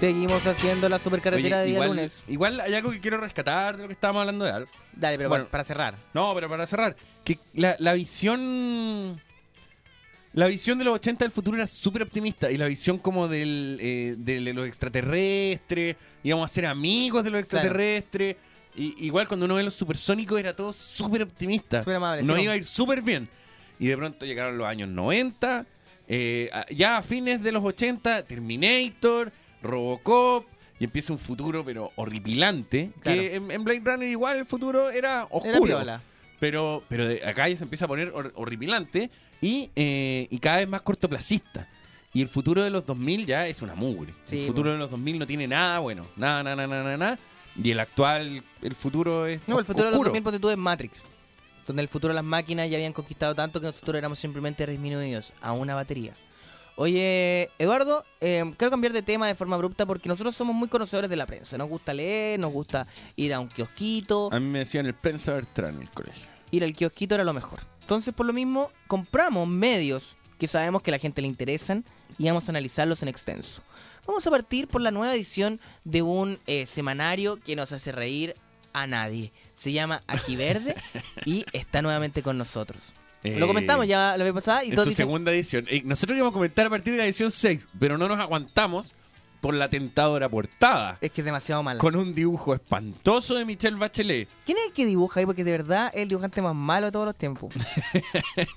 Seguimos haciendo la supercarretera Oye, de día igual, lunes. igual hay algo que quiero rescatar de lo que estábamos hablando de Alf. Dale, pero Bueno. para, para cerrar. No, pero para cerrar, que la, la visión. La visión de los 80 del futuro era súper optimista. Y la visión como del, eh, de los extraterrestres, íbamos a ser amigos de los extraterrestres. Y, igual cuando uno ve los supersónicos era todo súper optimista. Súper amable, No sí, iba a ir súper bien. Y de pronto llegaron los años 90. eh, ya a fines de los 80, Terminator, Robocop. Y empieza un futuro, pero horripilante. Claro. Que en, en Blade Runner igual el futuro era oscuro. Pero, pero de acá ya se empieza a poner hor- horripilante y, eh, y cada vez más cortoplacista. Y el futuro de los 2000 ya es una mugre. Sí, el futuro de los 2000 no tiene nada bueno. Nada, nada, nada, nada, nada. Y el actual, el futuro es No, el futuro de los oscuro. 2000 ponte tú es Matrix. Donde el futuro de las máquinas ya habían conquistado tanto que nosotros éramos simplemente disminuidos a una batería. Oye, Eduardo, eh, quiero cambiar de tema de forma abrupta porque nosotros somos muy conocedores de la prensa. Nos gusta leer, nos gusta ir a un kiosquito. A mí me decían el prensa Bertrand en el colegio. Ir al kiosquito era lo mejor. Entonces, por lo mismo, compramos medios que sabemos que a la gente le interesan y vamos a analizarlos en extenso. Vamos a partir por la nueva edición de un eh, semanario que nos hace reír a nadie. Se llama Aquí Verde y está nuevamente con nosotros. Lo comentamos ya la vez pasada y En su dicen, segunda edición. Eh, nosotros íbamos a comentar a partir de la edición 6, pero no nos aguantamos por la tentadora portada. es que es demasiado malo. Con un dibujo espantoso de Michelle Bachelet. ¿Quién es el que dibuja ahí? Porque de verdad es el dibujante más malo de todos los tiempos.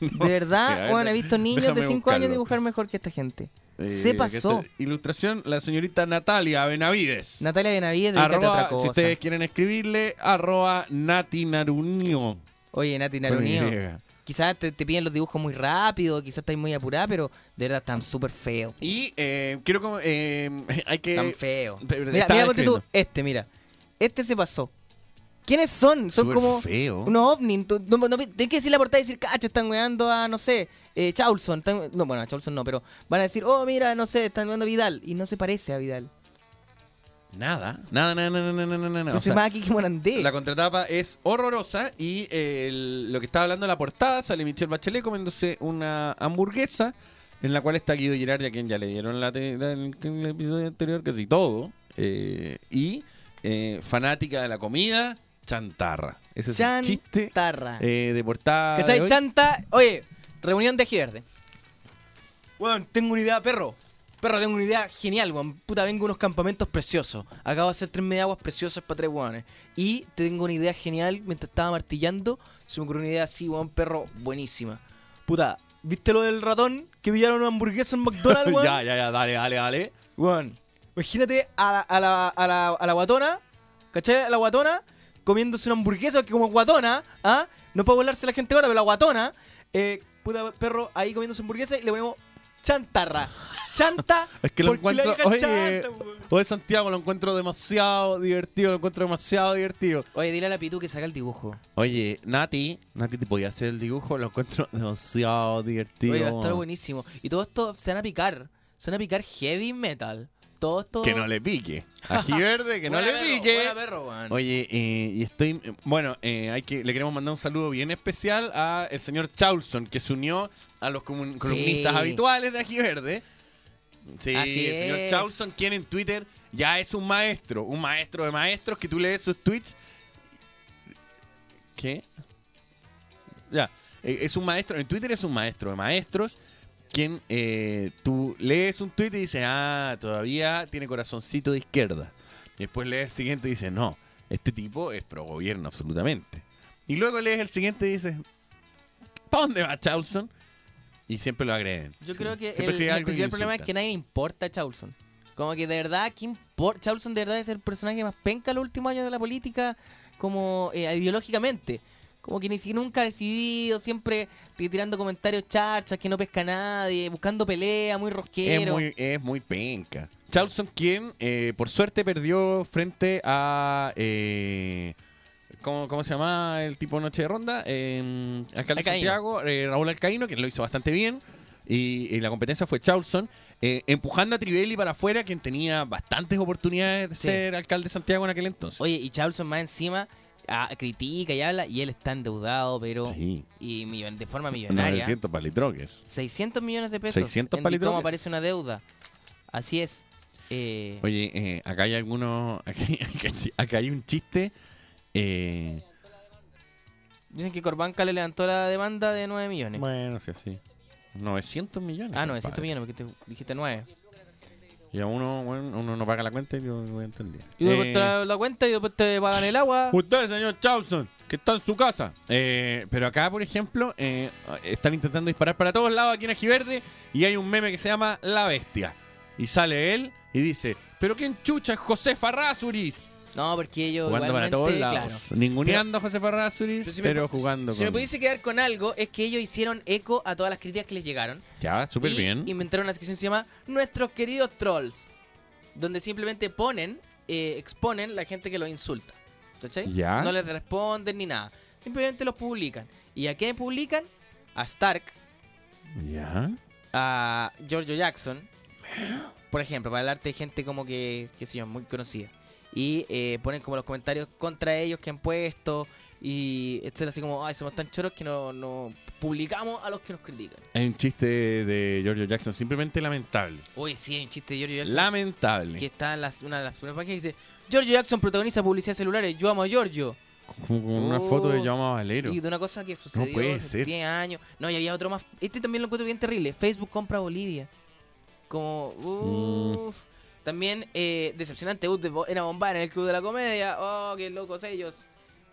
No de verdad, sé, ver, bueno, he visto niños de 5 años dibujar mejor que esta gente. Eh, Se aquí pasó. Ilustración, la señorita Natalia Benavides. Natalia Benavides, Arroba, otra si cosa. ustedes quieren escribirle, arroba Nati Narunio. Oye, Nati. Y. Quizás te, te piden los dibujos muy rápido, quizás estáis muy apurada, pero de verdad están súper feos. Y eh, quiero como. eh, hay que. Tan feos. pero Mira, mira, ponte tú, escribiendo. este, mira. Este se pasó. ¿Quiénes son? Son Súper como feo. unos ovnis. No, no, tienes que decir la portada y decir, cacho, están weando a, no sé, eh, Chaulson. Están- no, bueno, a Chaulson no, pero van a decir, oh, mira, no sé, están weando a Vidal. Y no se parece a Vidal. Nada. Nada, nada, nada, nada, nada, nada. No O sea, más aquí que Morandé. La contratapa es horrorosa y eh, el- lo que estaba hablando en la portada sale Michelle Bachelet comiéndose una hamburguesa en la cual está Guido Girardi, a quien ya le dieron la la- el, el episodio anterior casi todo. eh, y eh, fanática de la comida, chantarra. Ese es el chiste Chantarra. eh, de portada. de ¿Cachai? hoy. Chanta. Oye, reunión de Verde. Weón, tengo una idea, perro. Perro, tengo una idea genial, weón. Puta, vengo a unos campamentos preciosos. Acabo de hacer tres mediaguas preciosas para tres weones. Y tengo una idea genial. Mientras estaba martillando, se me ocurrió una idea así, weón, perro, buenísima. Puta, ¿viste lo del ratón que pillaron una hamburguesa en McDonald's, weón? ya, ya, ya, dale, dale, dale. Weón, imagínate a la, a la, a la, a la guatona, ¿cachai? A la guatona comiéndose una hamburguesa que como guatona, ¿ah? No puede volarse la gente ahora, pero la guatona, eh, puta perro ahí comiéndose hamburguesa y le ponemos chantarra. Chanta, Es que lo la encuentro. Oye, chanta, oye, Santiago, lo encuentro demasiado divertido, lo encuentro demasiado divertido. Oye, dile a la Pitu que saca el dibujo. Oye, Nati, Nati, ¿te podía hacer el dibujo? Lo encuentro demasiado divertido. Oye, va a estar buenísimo. Y todo esto se van a picar. Se van a picar heavy metal. Todo esto. Que no le pique. Ají verde, que no Buena le perro, pique. buena perro, weón. Oye, eh, y estoy. eh, Bueno, eh, hay que, le queremos mandar un saludo bien especial a el señor Chaulson, que se unió a los comun- columnistas habituales de Ají Verde. Sí, Así el señor es. Quien en Twitter ya es un maestro, un maestro de maestros que tú lees sus tweets. ¿Qué? Ya, eh, es un maestro, en Twitter es un maestro de maestros, quien eh, tú lees un tweet y dices, ah, todavía tiene corazoncito de izquierda. Y después lees el siguiente y dices, no, este tipo es pro gobierno absolutamente. Y luego lees el siguiente y dices, ¿para dónde va Chaulson? Y siempre lo agreden. Yo Sí. creo que Siempre el, escribe el principal problema es que nadie le importa a Chaulson. Como que de verdad, ¿qué importa? Chaulson de verdad es el personaje más penca en los últimos años de la política, como eh, ideológicamente. Como que ni siquiera nunca ha decidido, siempre tirando comentarios charchas, que no pesca a nadie, buscando pelea, muy Es rosquero. muy, es muy penca. Charlson, quien eh, por suerte perdió frente a. Eh, ¿cómo, cómo se llama el tipo Noche de Ronda? Eh, alcalde de Alcaíno. Santiago, eh, Raúl Alcaíno, que lo hizo bastante bien. Y, y la competencia fue Charlson. eh, empujando a Trivelli para afuera, quien tenía bastantes oportunidades de Sí. ser alcalde de Santiago en aquel entonces. Oye, y Chaulson más encima ah, critica y habla, y él está endeudado, pero. sí, Y millon- de forma millonaria. 900 palitroques. 600 millones de pesos. 600 en palitroques. cómo aparece una deuda. Así es. Eh, Oye, eh, acá hay algunos. Acá hay un chiste. Eh, dicen que Corbanca le levantó la demanda de 9 millones. bueno, sí, así. 900 millones. ah, 900 compadre. millones, porque te dijiste 9. Y a uno, bueno, uno no paga la cuenta y yo no entendí. Y después Eh, te la, la cuenta y después te pagan el agua. Usted, señor Chauson, que está en su casa. Eh, pero acá, por ejemplo, eh, están intentando disparar para todos lados aquí en Ajiverde y hay un meme que se llama La Bestia. Y sale él y dice, ¿pero quién chucha es José Farrazuris? No, porque ellos Jugando para todos lados. claro. Ninguneando a José Farrazuris, Pero pero, si me- jugando Si me con... pudiese quedar con algo, es que ellos hicieron eco a todas las críticas que les llegaron. Ya, súper bien. Inventaron una sección que se llama Nuestros queridos trolls. Donde simplemente ponen, eh, exponen la gente que los insulta. ¿Cachai? Ya. No les responden ni nada. Simplemente los publican. ¿Y a quién publican? A Stark, Ya. a Giorgio Jackson. Por ejemplo, para hablarte de gente como que, qué sé yo, muy conocida. Y eh, ponen como los comentarios contra ellos que han puesto. Y etcétera, así como, ay, somos tan choros que no, no publicamos a los que nos critican. Hay un chiste de Giorgio Jackson, simplemente lamentable. Uy, sí, hay un chiste de Giorgio Jackson. Lamentable. que está en las- una de las primeras páginas que dice Giorgio Jackson protagoniza publicidad celulares, yo amo a Giorgio. Como con una foto de Yama Valero. Y de una cosa que sucedió puede hace ser. 10 años. No, y había otro más. Este también lo encuentro bien terrible. Facebook compra Bolivia. Como, uff. También eh, decepcionante, Ud de Bo- era bombar en el Club de la Comedia. Oh, qué locos ellos.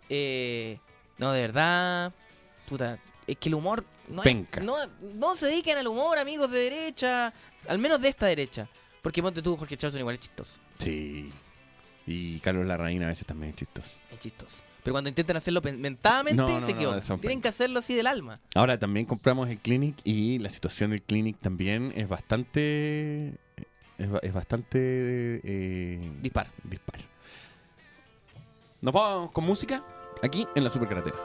Eh, no, de verdad. Puta, es que el humor. No, Penca. no, no se dediquen al humor, amigos de derecha. Al menos de esta derecha. Porque ponte tú, Jorge Charlton, igual es chistoso. Sí. Y Carlos Larraín a veces también es chistoso. Es chistoso. Pero cuando intentan hacerlo mentadamente, No, no, se no, equivocan. son Tienen que hacerlo así del alma. Ahora también compramos el Clinic y la situación del Clinic también es bastante. Es, es bastante. Eh, Dispara. dispar. Nos vamos con música aquí en la supercarretera.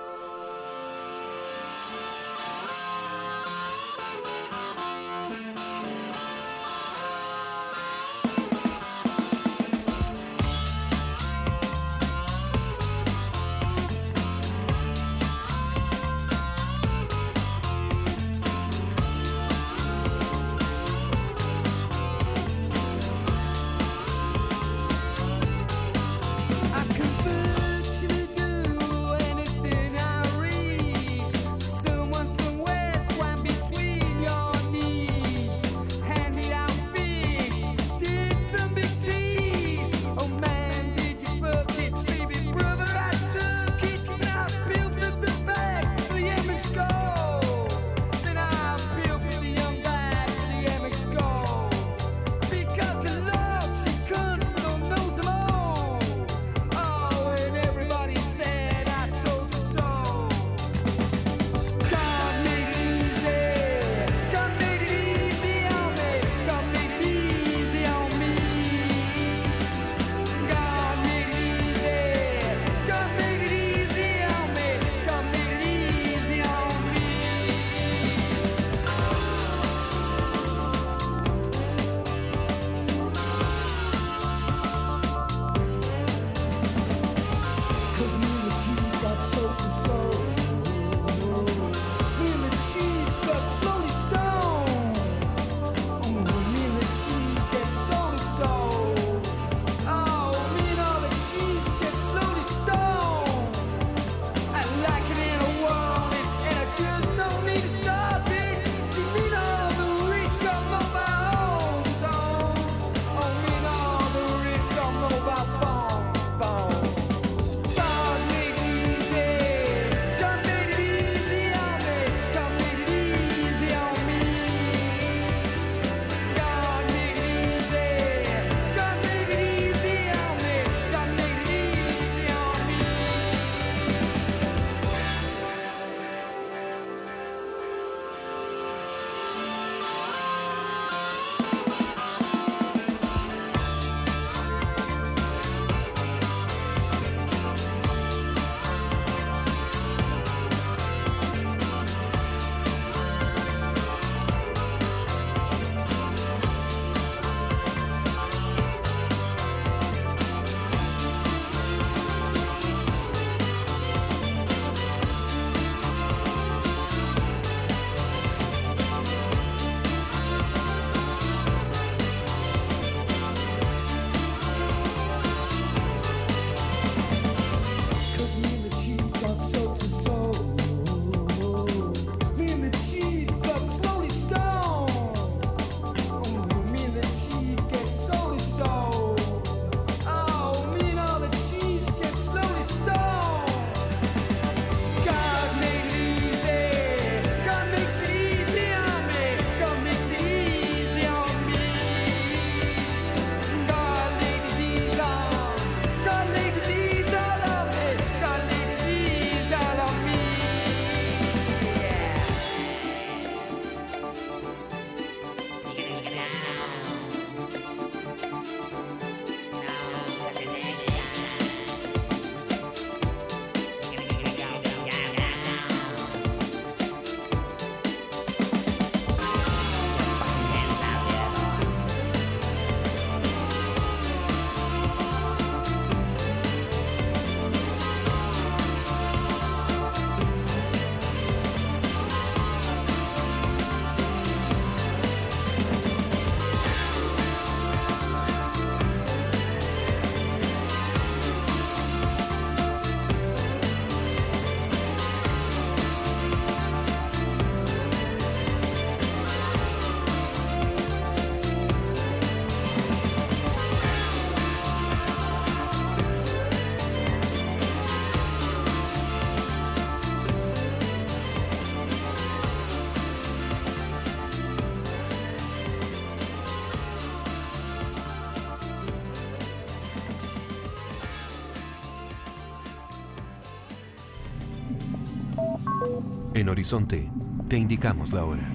En Horizonte, te indicamos la hora.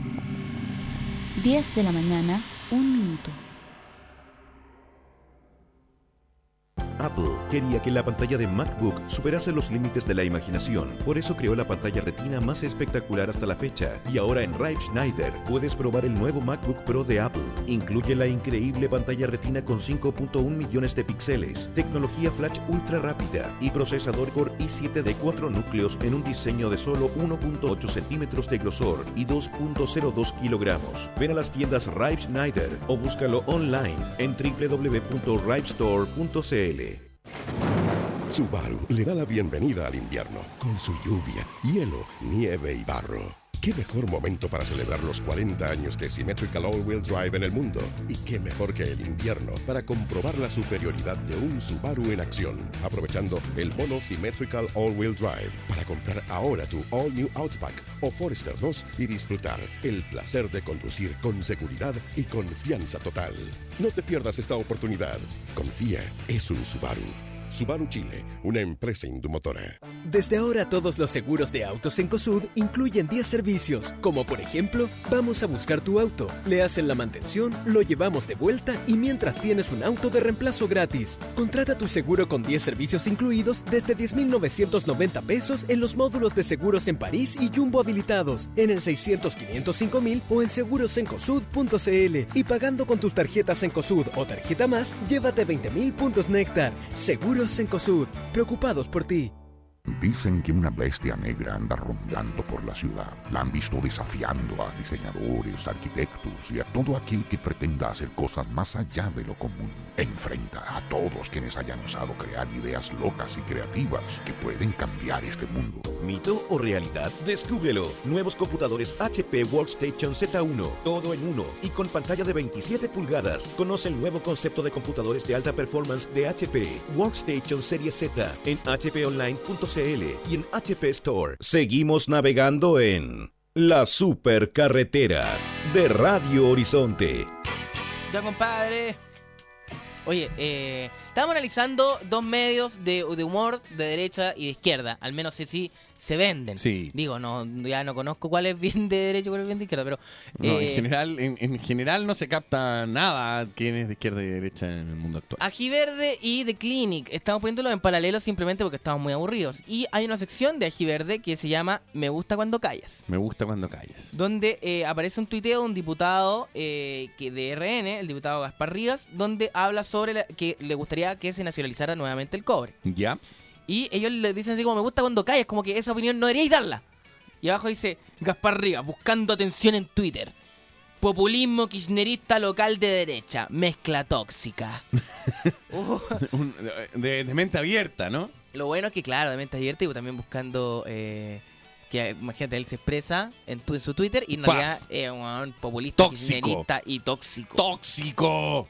10 de la mañana, que la pantalla de MacBook superase los límites de la imaginación, por eso creó la pantalla retina más espectacular hasta la fecha. Y ahora en Rive Schneider puedes probar el nuevo MacBook Pro de Apple. Incluye la increíble pantalla retina con 5.1 millones de píxeles, tecnología flash ultra rápida y procesador Core i7 de 4 núcleos en un diseño de solo 1.8 centímetros de grosor y 2.02 kilogramos. Ven a las tiendas Rive Schneider o búscalo online en www.rivestore.cl. Subaru le da la bienvenida al invierno con su lluvia, hielo, nieve y barro. ¿Qué mejor momento para celebrar los 40 años de Symmetrical All-Wheel Drive en el mundo? ¿Y qué mejor que el invierno para comprobar la superioridad de un Subaru en acción? Aprovechando el bono Symmetrical All-Wheel Drive para comprar ahora tu All New Outback o Forester 2 y disfrutar el placer de conducir con seguridad y confianza total. No te pierdas esta oportunidad. Confía, es un Subaru. Subaru Chile, una empresa indumotora. Desde ahora todos los seguros de autos en COSUD incluyen 10 servicios, como por ejemplo, vamos a buscar tu auto, le hacen la mantención, lo llevamos de vuelta y mientras tienes un auto de reemplazo gratis. Contrata tu seguro con 10 servicios incluidos desde 10.990 pesos en los módulos de seguros en París y Jumbo habilitados, en el 600 505 mil o en segurosencosud.cl y pagando con tus tarjetas en COSUD o tarjeta más, llévate 20.000 puntos Néctar. Seguros en COSUD, preocupados por ti. Dicen que una bestia negra anda rondando por la ciudad. La han visto desafiando a diseñadores, arquitectos y a todo aquel que pretenda hacer cosas más allá de lo común. Enfrenta a todos quienes hayan osado crear ideas locas y creativas que pueden cambiar este mundo. ¿Mito o realidad? Descúbrelo. Nuevos computadores HP Workstation Z1, todo en uno y con pantalla de 27 pulgadas. Conoce el nuevo concepto de computadores de alta performance de HP. Workstation Serie Z en hponline.cl y en HP Store. Seguimos navegando en la supercarretera de Radio Horizonte. Ya, compadre. Oye, eh, estamos analizando dos medios de, de humor de derecha y de izquierda. Al menos así se venden. Sí. Digo, no, ya no conozco cuál es bien de derecha y cuál es bien de izquierda, pero... No, eh, en, general, en, en general no se capta nada quién es de izquierda y derecha en el mundo actual. Ajiverde y The Clinic. Estamos poniéndolo en paralelo simplemente porque estamos muy aburridos. Y hay una sección de Ajiverde que se llama Me gusta cuando callas. Me gusta cuando calles. Donde eh, aparece un tuiteo de un diputado eh, que de RN, el diputado Gaspar Rivas, donde habla sobre la- que le gustaría que se nacionalizara nuevamente el cobre. ¿Ya? Y ellos le dicen así como me gusta cuando callas, como que esa opinión no deberíais darla. Y abajo dice Gaspar Rivas, buscando atención en Twitter. Populismo kirchnerista local de derecha, mezcla tóxica. Uh. Un- de, de mente abierta, ¿no? Lo bueno es que, claro, de mente abierta y también buscando eh, que, imagínate, él se expresa en, tu- en su Twitter y en Paf. realidad es un populista, Tóxico. kirchnerista y tóxico. ¡Tóxico!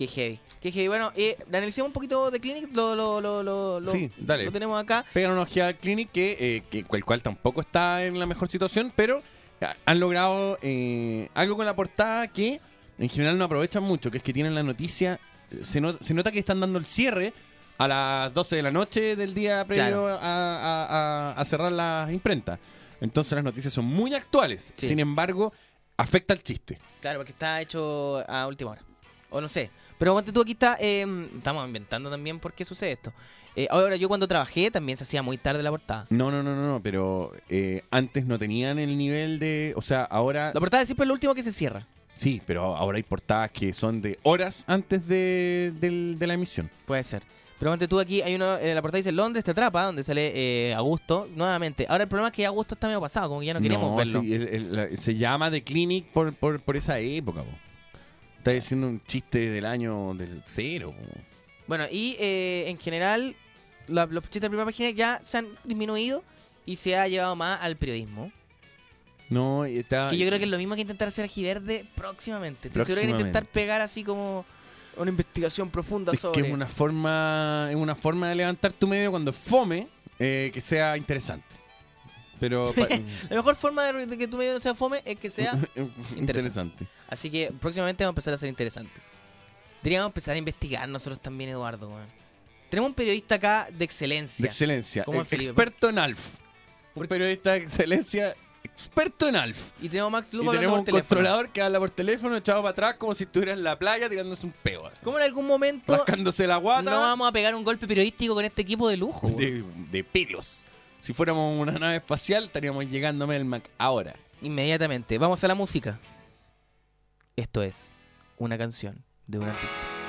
Qué heavy. Qué heavy. Bueno, eh, analicemos un poquito de Clinic, lo, lo, lo, lo, lo- Sí, dale. lo tenemos acá. Pegan una ojeada al Clinic que, eh, que cual, cual tampoco está en la mejor situación, pero ah, han logrado eh, algo con la portada que en general no aprovechan mucho, que es que tienen la noticia, eh, se, no- se nota que están dando el cierre a las 12 de la noche del día previo Claro. a, a- a- a cerrar las imprentas. Entonces las noticias son muy actuales, Sí. sin embargo, afecta el chiste. Claro, porque está hecho a última hora. O no sé. Pero ponte tú aquí está. eh, estamos inventando también por qué sucede esto. Eh, ahora, yo cuando trabajé también se hacía muy tarde la portada. No, no, no, no, no, pero eh, antes no tenían el nivel de... O sea, ahora... La portada siempre es lo último que se cierra. Sí, pero ahora hay portadas que son de horas antes de, del- de la emisión. Puede ser. Pero ponte tú aquí, hay uno, en la portada dice Londres te atrapa, donde sale eh, Augusto, nuevamente. Ahora el problema es que Augusto está medio pasado, como que ya no queríamos verlo. sí, el- el- la- se llama The Clinic por, por, por esa época. po. Está diciendo un chiste del año del cero. Bueno, y eh, en general, la- los chistes de primera página ya se han disminuido y se ha llevado más al periodismo. No, y está... Que yo creo que es lo mismo que intentar hacer Ajiverde próximamente. Estoy seguro que intentar pegar así como una investigación profunda Es sobre. que es una forma, es una forma de levantar tu medio cuando fome, eh, que sea interesante. Pero La mejor forma de, que tu medio no sea fome es que sea interesante. interesante. Así que próximamente vamos a empezar a ser interesantes. Deberíamos empezar a investigar nosotros también, Eduardo. Tenemos un periodista acá de excelencia. De excelencia. Como Eh, el Felipe. experto en ALF. Un periodista de excelencia experto en Alf. Y tenemos Max Y Lugo hablando tenemos un teléfono. controlador que habla por teléfono echado para atrás como si estuviera en la playa tirándose un peo. así. ¿Cómo en algún momento Rascándose la guata no vamos a pegar un golpe periodístico con este equipo de lujo? de, de pelos. Si fuéramos una nave espacial estaríamos llegando a Melmac ahora. Inmediatamente. Vamos a la música. Esto es una canción de un artista.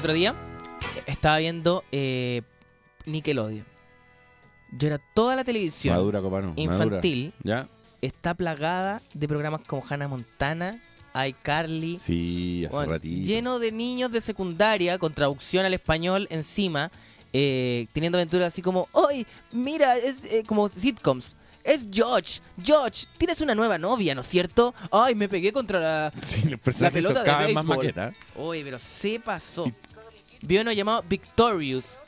Otro día estaba viendo eh, Nickelodeon. Yo era toda la televisión Madura, Copano. infantil madura. está plagada de programas como Hannah Montana, iCarly, ¿Ya? Sí, hace bueno, ratito. lleno de niños de secundaria con traducción al español encima, eh, teniendo aventuras así como, ¡Ay, mira! Es eh, como sitcoms. Es George. George, tienes una nueva novia, ¿no es cierto? Ay, me pegué contra la, Sí, la pelota de cada vez más maqueta. Uy, pero se pasó. Vi uno llamado Victorious.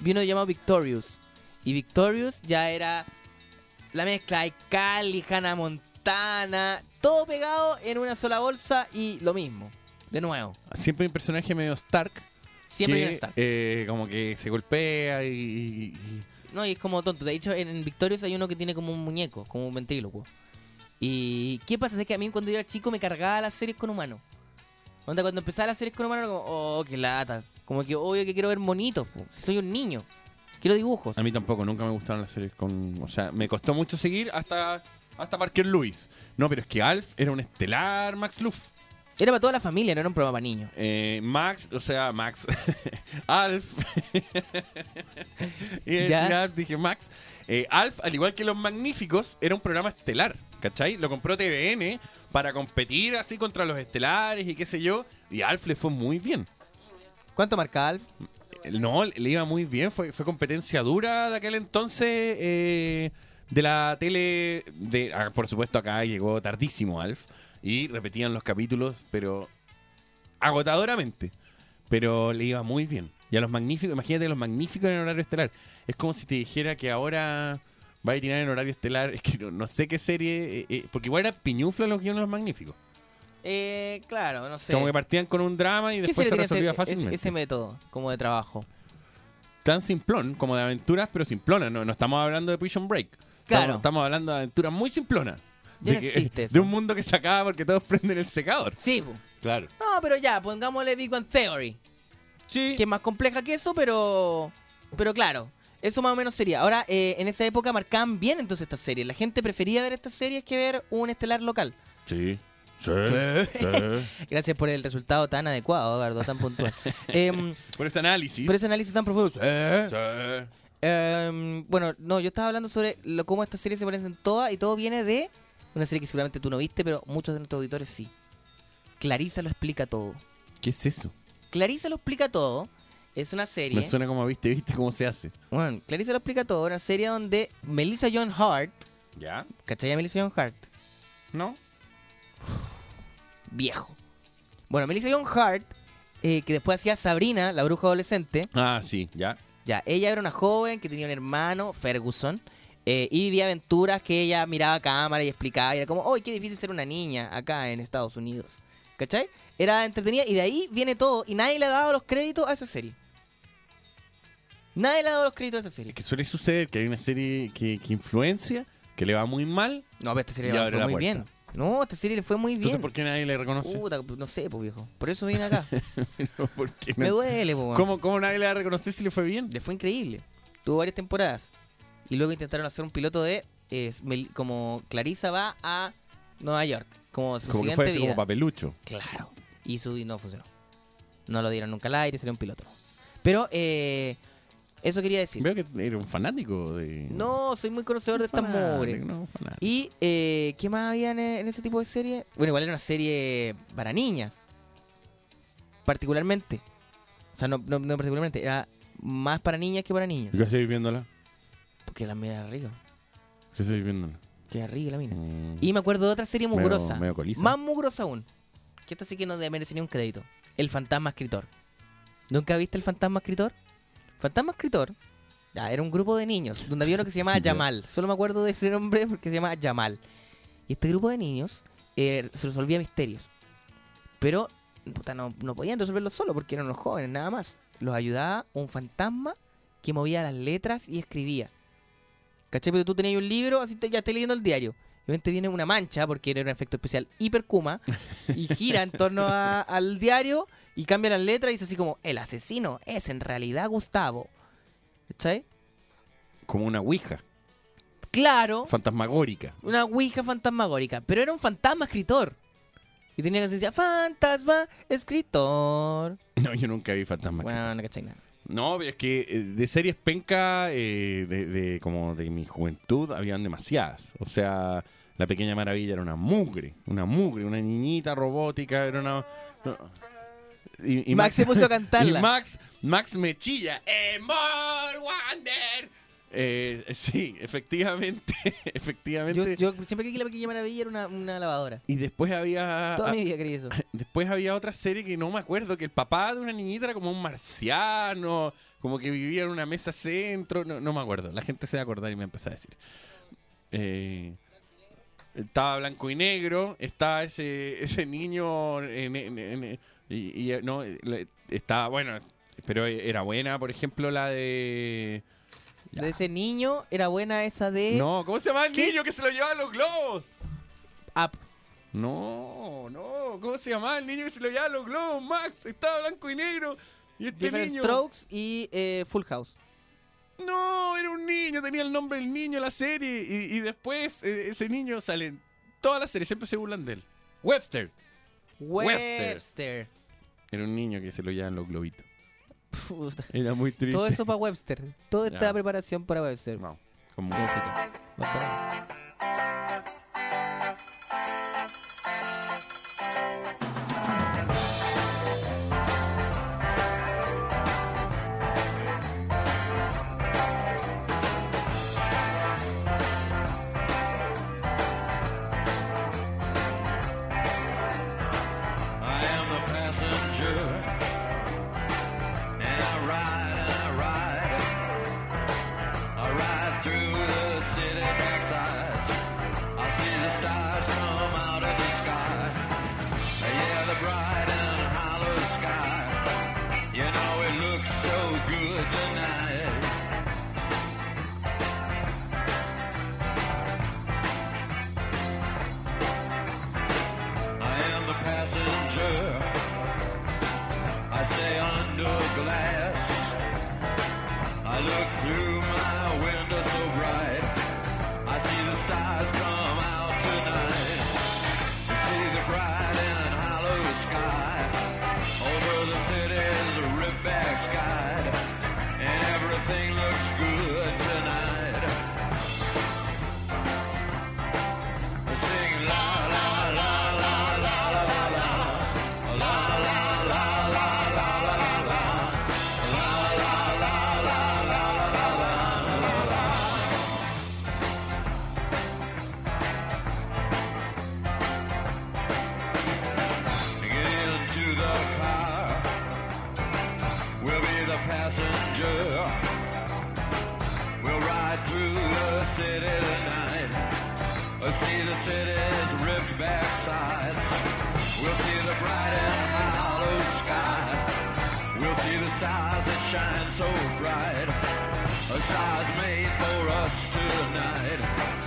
Vi uno llamado Victorious. Y Victorious ya era la mezcla de Cali, Hannah Montana, todo pegado en una sola bolsa y lo mismo. De nuevo. Siempre un personaje medio Stark. Siempre que, hay un Stark. eh, como que se golpea y, y- No, y es como tonto. De hecho, en, en Victorious hay uno que tiene como un muñeco, como un ventrílocuo. Y ¿qué pasa? Es que a mí cuando yo era chico me cargaba las series con humanos. Onda, cuando empezaba las series con humanos, era como, oh, qué lata. Como que obvio que quiero ver monitos, po. soy un niño. Quiero dibujos. A mí tampoco, nunca me gustaron las series con. O sea, me costó mucho seguir hasta, hasta Parker Lewis. No, pero es que Alf era un estelar Max Luff. Era para toda la familia, no era un programa para niños. Eh, Max, o sea, Max. Alf. y Ya. decía dije Max. Eh, Alf, al igual que Los Magníficos, era un programa estelar, ¿cachai? Lo compró TVN para competir así contra los estelares y qué sé yo. Y Alf le fue muy bien. ¿Cuánto marca Alf? Eh, No, le iba muy bien. Fue, fue competencia dura de aquel entonces eh, de la tele. De, ah, por supuesto, acá llegó tardísimo Alf. Y repetían los capítulos, pero agotadoramente. Pero le iba muy bien. Y a los magníficos, imagínate los magníficos en horario estelar. Es como si te dijera que ahora va a tirar en horario estelar. Es que no, no sé qué serie. eh, eh, porque igual era piñufla los guiones los magníficos. Eh, claro, no sé. Como que partían con un drama y ¿Qué después se resolvía ese, ese- fácilmente. ese método como de trabajo? tan simplón como de aventuras, pero simplonas. No, no estamos hablando de Prison Break. Claro. Estamos, estamos hablando de aventuras muy simplonas. Ya De, no que- existe eso. de un mundo que se acaba porque todos prenden el secador. Sí, po. Claro. No, pero ya, pongámosle Big Bang Theory. Sí. Que es más compleja que eso, pero. Pero claro, eso más o menos sería. Ahora, eh, en esa época marcaban bien entonces estas series. La gente prefería ver estas series que ver un estelar local. Sí. Sí. Gracias por el resultado tan adecuado, Eduardo, tan puntual. Em, Por ese análisis. por ese análisis tan profundo. Sí. Em, bueno, no, yo estaba hablando sobre lo, cómo estas series se parecen todas y todo viene de una serie que seguramente tú no viste, pero muchos de nuestros auditores sí. Clarisa lo explica todo. ¿Qué es eso? Clarisa lo explica todo. Es una serie. Me suena como viste, viste cómo se hace. Bueno, Clarisa lo explica todo. Una serie donde Melissa John Hart. ¿Ya? ¿Cachai a Melissa John Hart? ¿No? Viejo. Bueno, Melissa John Hart, eh, que después hacía Sabrina, la bruja adolescente. Ah, sí, ya. Ya, ella era una joven que tenía un hermano, Ferguson, eh, y vivía aventuras que ella miraba a cámara y explicaba. Y era como, ¡ay, qué difícil ser una niña acá en Estados Unidos! ¿Cachai? Era entretenida y de ahí viene todo. Y nadie le ha dado los créditos a esa serie. Nadie le ha dado los créditos a esa serie. Que suele suceder que hay una serie que, que influencia, que le va muy mal. No, pero esta serie le la muy bien. No, esta serie le fue muy bien. Entonces, ¿por qué nadie le reconoce? Puta, no sé, pues viejo. Por eso vine acá. ¿Por qué Me duele, pues. ¿Cómo, ¿Cómo nadie le va a reconocer si le fue bien? Le fue increíble. Tuvo varias temporadas. Y luego intentaron hacer un piloto de eh, como Clarisa va a Nueva York. Como su Como que fue así vida. como papelucho. Claro. Y su y no funcionó. No lo dieron nunca al aire, sería un piloto. Pero eh, eso quería decir. Veo que era un fanático de. No, soy muy conocedor de estas mugres. no. Y, eh, ¿qué más había en, en ese tipo de serie? Bueno, igual era una serie para niñas. Particularmente. O sea, no, no, no particularmente. Era más para niñas que para niños. ¿Y ¿Qué estoy viéndola? Porque la mía era rica. ¿Qué estoy viéndola? Que era rica la mina. Mm, Y me acuerdo de otra serie medio- mugrosa. medio coliza. Más mugrosa aún. Que esta sí que no merece ni un crédito. El fantasma escritor. ¿Nunca viste el fantasma escritor? Fantasma escritor. Ya, era un grupo de niños. Donde había uno que se llamaba Ya. Yamal. Solo me acuerdo de ese nombre porque se llama Yamal. Y este grupo de niños eh, se resolvía misterios. Pero puta, no, no podían resolverlos solo porque eran unos jóvenes, nada más. Los ayudaba un fantasma que movía las letras y escribía. ¿Cachai? Pero tú tenías un libro, así te- ya estás leyendo el diario. De repente viene una mancha, porque era un efecto especial hipercuma, y gira en torno a- al diario y cambia las letras y dice así como, el asesino es en realidad Gustavo. ¿Cachai? Como una ouija. Claro, Fantasmagórica. una ouija fantasmagórica, pero era un fantasma escritor. Y tenía que decir, fantasma escritor. No, yo nunca vi fantasma. Bueno, no cachai nada. No, es que eh, de series penca, eh, de, de- como de mi juventud, habían demasiadas. O sea, La Pequeña Maravilla era una mugre, una mugre, una niñita robótica, era una... no. Y, Max se puso a cantarla. Y Max, Max me chilla. Emol Wander. Eh, sí, efectivamente, Yo, efectivamente. yo siempre creí que la pequeña maravilla era una, una lavadora. Y después había... Toda mi vida creí eso. Después había otra serie que no me acuerdo, que el papá de una niñita era como un marciano, como que vivía en una mesa centro, no, no me acuerdo. La gente se va a acordar y me empezó a decir. Eh, estaba blanco y negro, estaba ese, ese niño en- en- en- y, y, no, estaba bueno, pero era buena, por ejemplo, la de... Ya. De ese niño era buena esa de. No, ¿cómo se llama el niño que se lo llevaban los globos? Up. No, no, ¿cómo se llama el niño que se lo llevaba los globos, Max? Estaba blanco y negro. Y este niño. Strokes y eh, Full House. No, era un niño, tenía el nombre del niño en la serie. Y, después eh, ese niño sale en toda la serie, siempre se burlan de él. Webster. Webster. Webster. Era un niño que se lo llevan los globitos. Era muy triste. Todo eso para Webster. Toda esta preparación para Webster. No, con música. música. shine so bright. A star's made for us tonight.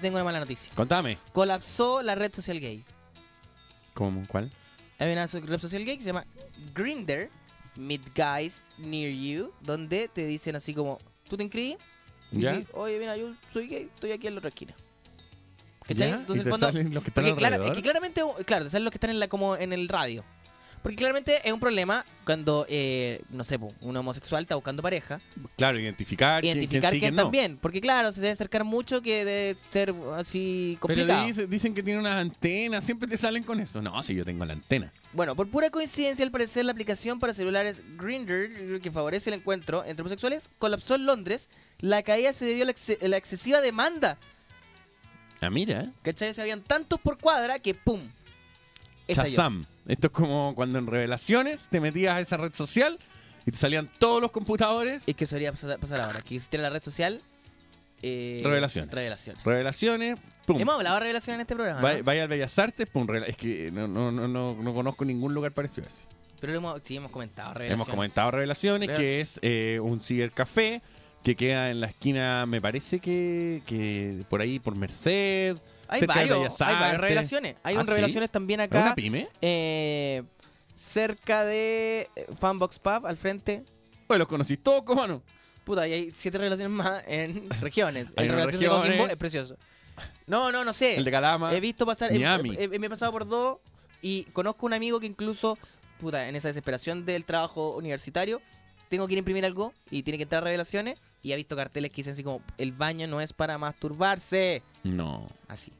Tengo una mala noticia. Contame. Colapsó la red social gay. ¿Cómo? ¿Cuál? Hay una red social gay que se llama Grinder, Meet Guys Near You, donde te dicen así como, ¿tú te inscribís? ¿Ya? dices, Oye, mira, yo soy gay, estoy aquí en la otra esquina. ¿Cachai? ¿Ya? Entonces, ¿Y en te el fondo- salen los que están porque alrededor? es que claramente, claro, te salen los que están en la, como en el radio. Porque claramente es un problema cuando, eh, no sé, un homosexual está buscando pareja. Claro, identificar, Identificar quién, quién quién también. Porque claro, se debe acercar mucho que debe ser así complicado. Pero dice- dicen que tiene unas antenas, siempre te salen con eso. No, si yo tengo la antena. Bueno, por pura coincidencia, al parecer la aplicación para celulares Grindr, que favorece el encuentro entre homosexuales, colapsó en Londres. La caída se debió a la, ex- la excesiva demanda. Ah, mira. ¿Cachai? Se habían tantos por cuadra que ¡pum! estalló. Esto es como cuando en revelaciones te metías a esa red social y te salían todos los computadores. Y que eso debería pasar, ahora. Que existiera la red social. eh, Revelaciones. Revelaciones. Revelaciones, pum. Hemos hablado de revelaciones en este programa. Vaya, ¿no? vaya al Bellas Artes, pum. Es que no, no, no, no, no conozco ningún lugar parecido a ese. Pero hemos, sí, hemos comentado. Revelaciones. Hemos comentado Revelaciones, que es eh, un cibercafé que queda en la esquina, me parece que, que por ahí, por Merced. Hay varios, varias revelaciones. Hay ¿Ah, un sí? revelaciones también ¿Es acá. una pyme? eh, cerca de eh, Fanbox Pub, al frente. Pues los conocís todos, ¿cómo no? Puta, y hay siete revelaciones más en regiones. Hay El de. Coquimbo es precioso. No, no, no sé. El de Calama. He visto pasar. Miami. he- he- me he pasado por dos y conozco un amigo que incluso, puta, en esa desesperación del trabajo universitario, tengo que ir a imprimir algo y tiene que entrar a revelaciones y ha visto carteles que dicen así como: el baño no es para masturbarse. No. Así.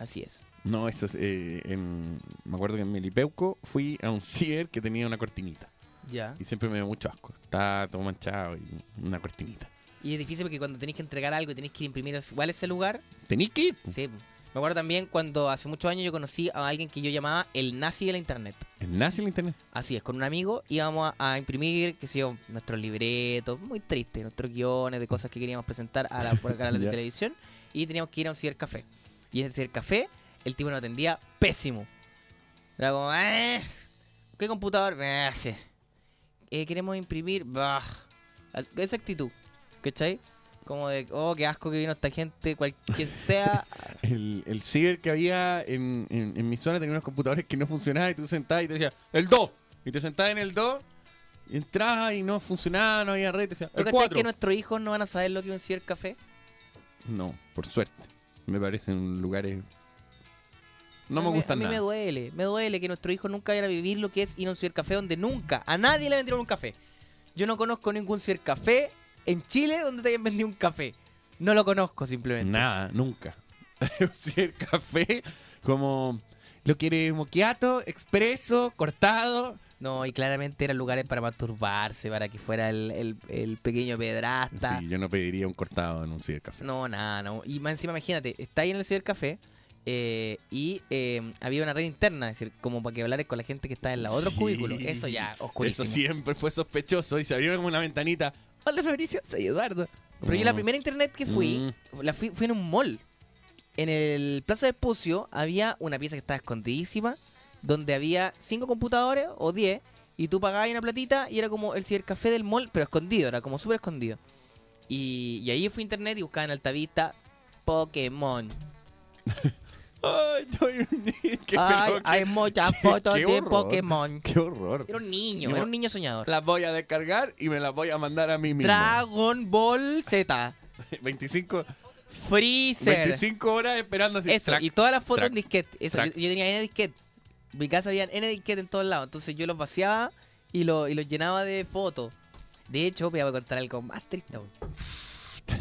Así es. No, eso es. eh, en- me acuerdo que en Melipeuco fui a un ciber que tenía una cortinita. Ya. Y siempre me dio mucho asco. Está todo manchado y una cortinita. Y es difícil porque cuando tenéis que entregar algo y tenéis que imprimir igual ese lugar. Tenís que ir. Sí. Me acuerdo también cuando hace muchos años yo conocí a alguien que yo llamaba el nazi de la internet. El nazi del internet. Así es, con un amigo íbamos a, a imprimir, qué sé yo, nuestros libretos, muy triste, nuestros guiones de cosas que queríamos presentar a la, por canales de televisión y teníamos que ir a un cibercafé. Y en el cibercafé el tipo nos atendía pésimo. Era como, "Eh, ¿qué computador? "Eh. Eh, queremos imprimir, bah". esa actitud, ¿cachai? Como de, oh, qué asco que vino esta gente, cual, quien sea. El, el ciber que había en, en, en mi zona tenía unos computadores que no funcionaban y tú sentabas y te decía, el 2. Y te sentabas en el 2 y entrabas y no funcionaba, no había red. Te decía, ¿Tú el cachai 4. que nuestros hijos no van a saber lo que es un cibercafé? No, por suerte. Me parecen lugares... No me mí- gustan A mí nada. me duele, me duele que nuestros hijos nunca vayan a vivir lo que es ir a un cibercafé donde nunca, a nadie le vendieron un café. Yo no conozco ningún cibercafé en Chile donde te hayan vendido un café. No lo conozco simplemente. Nada, nunca. Un cibercafé como... ¿Lo quiere moquiato, expreso, cortado? No, y claramente eran lugares para masturbarse, para que fuera el, el- el pequeño pedrasta. Sí, yo no pediría un cortado en un cibercafé. No, nada, no. Y más encima, imagínate, está ahí en el cibercafé eh, y eh, había una red interna, es decir, como para que hablares con la gente que está en la otro Sí. cubículo. Eso ya, oscurísimo. Eso siempre fue sospechoso y se abrió como una ventanita. Hola Fabricio, soy Eduardo. Pero yo la Mm. primera internet que fui, la fui, fui en un mall. En el Plaza de Espucio había una pieza que estaba escondidísima, donde había cinco computadores o 10, y tú pagabas una platita y era como el cibercafé del mall, pero escondido, era como súper escondido. Y, y ahí fui a internet y buscaba en Altavista Pokémon. Ay, Ay, hay muchas fotos qué de horror. Pokémon. Qué horror. Era un niño, No. era un niño soñador. Las voy a descargar y me las voy a mandar a mí mismo. Dragon Ball Z. 25, Freezer. 25 horas esperando así. Eso, track, y todas las fotos track, en disquete. Eso, yo, yo tenía N disquete. Mi casa había N disquete en todos lados. Entonces yo los vaciaba y, lo- y los llenaba de fotos. De hecho, voy a contar algo más triste.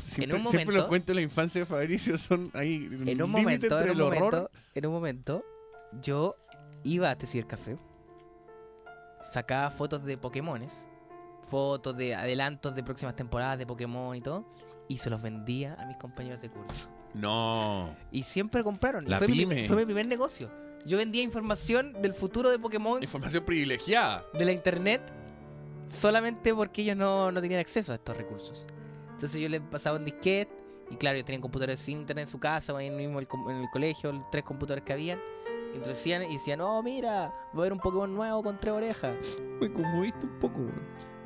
Siempre, en un siempre momento- los cuentos de la infancia de Fabricio son ahí. En un momento, entre en un el horror. momento, en un momento, yo iba a este cibercafé, sacaba fotos de Pokémones, fotos de adelantos de próximas temporadas de Pokémon y todo, y se los vendía a mis compañeros de curso. No. Y siempre compraron. La fue, mi, pyme. fue mi primer negocio. Yo vendía información del futuro de Pokémon Información privilegiada. de la internet solamente porque ellos no, no tenían acceso a estos recursos. Entonces yo les pasaba un disquete y claro, ellos tenían computadores sin internet en su casa o ahí mismo el en el colegio, los tres computadores que habían. Introducían y decían, oh mira, va a haber un Pokémon nuevo con tres orejas. Me conmoviste un poco.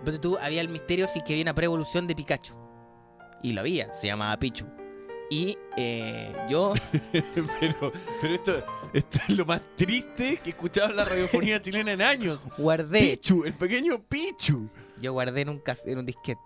Pero tú, había el misterio si que había una pre-evolución de Pikachu. Y lo había, se llamaba Pichu. Y eh, yo, pero pero esto, esto es lo más triste que he escuchado en la radiofonía chilena en años. guardé, Pichu, el pequeño Pichu. yo guardé en un, en un disquete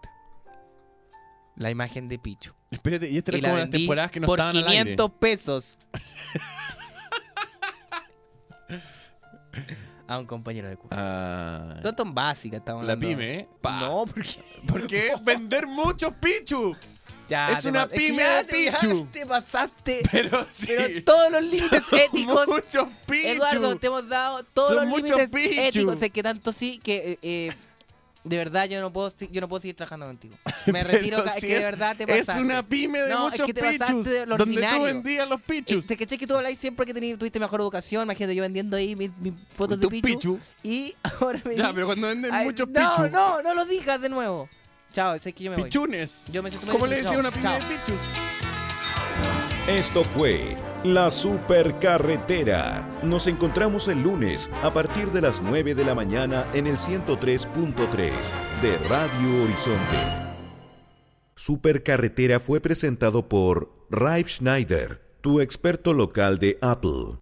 la imagen de Pichu. Espérate, y esta y era la como las temporadas que no por estaban al aire. 500 pesos. A un compañero de curso. Ah, Todo tan básica estamos la pyme, ¿eh? Pa. No, porque Porque vender muchos Pichu. Ya Es una que pyme de te- ya Pichu. te pasaste. Pero sí. Pero todos los límites éticos. muchos Pichu. Eduardo, te hemos dado todos Son los límites Pichu. éticos. Es que tanto sí que eh, eh, de verdad yo no puedo yo no puedo seguir trabajando contigo. Me retiro, es que de verdad te Es pasaste. una pyme de No, es muchos que te pasaste pichus. de lo donde tú vendías los pichus. Eh, te caché que tú habláis siempre que tení- tuviste mejor educación. Imagínate yo vendiendo ahí mis, mis fotos de Pichu. pichu. Y ahora me Ya, di- pero cuando venden Ay, muchos no, pichus. no, no lo digas de nuevo. Chao, sé que yo me voy. Pichunes. Yo me siento muy ¿Cómo le decía una Chao. de pichus? Esto fue La Supercarretera. Nos encontramos el lunes a partir de las 9 de la mañana en el 103.3 de Radio Horizonte. Supercarretera fue presentado por Raib Schneider, tu experto local de Apple.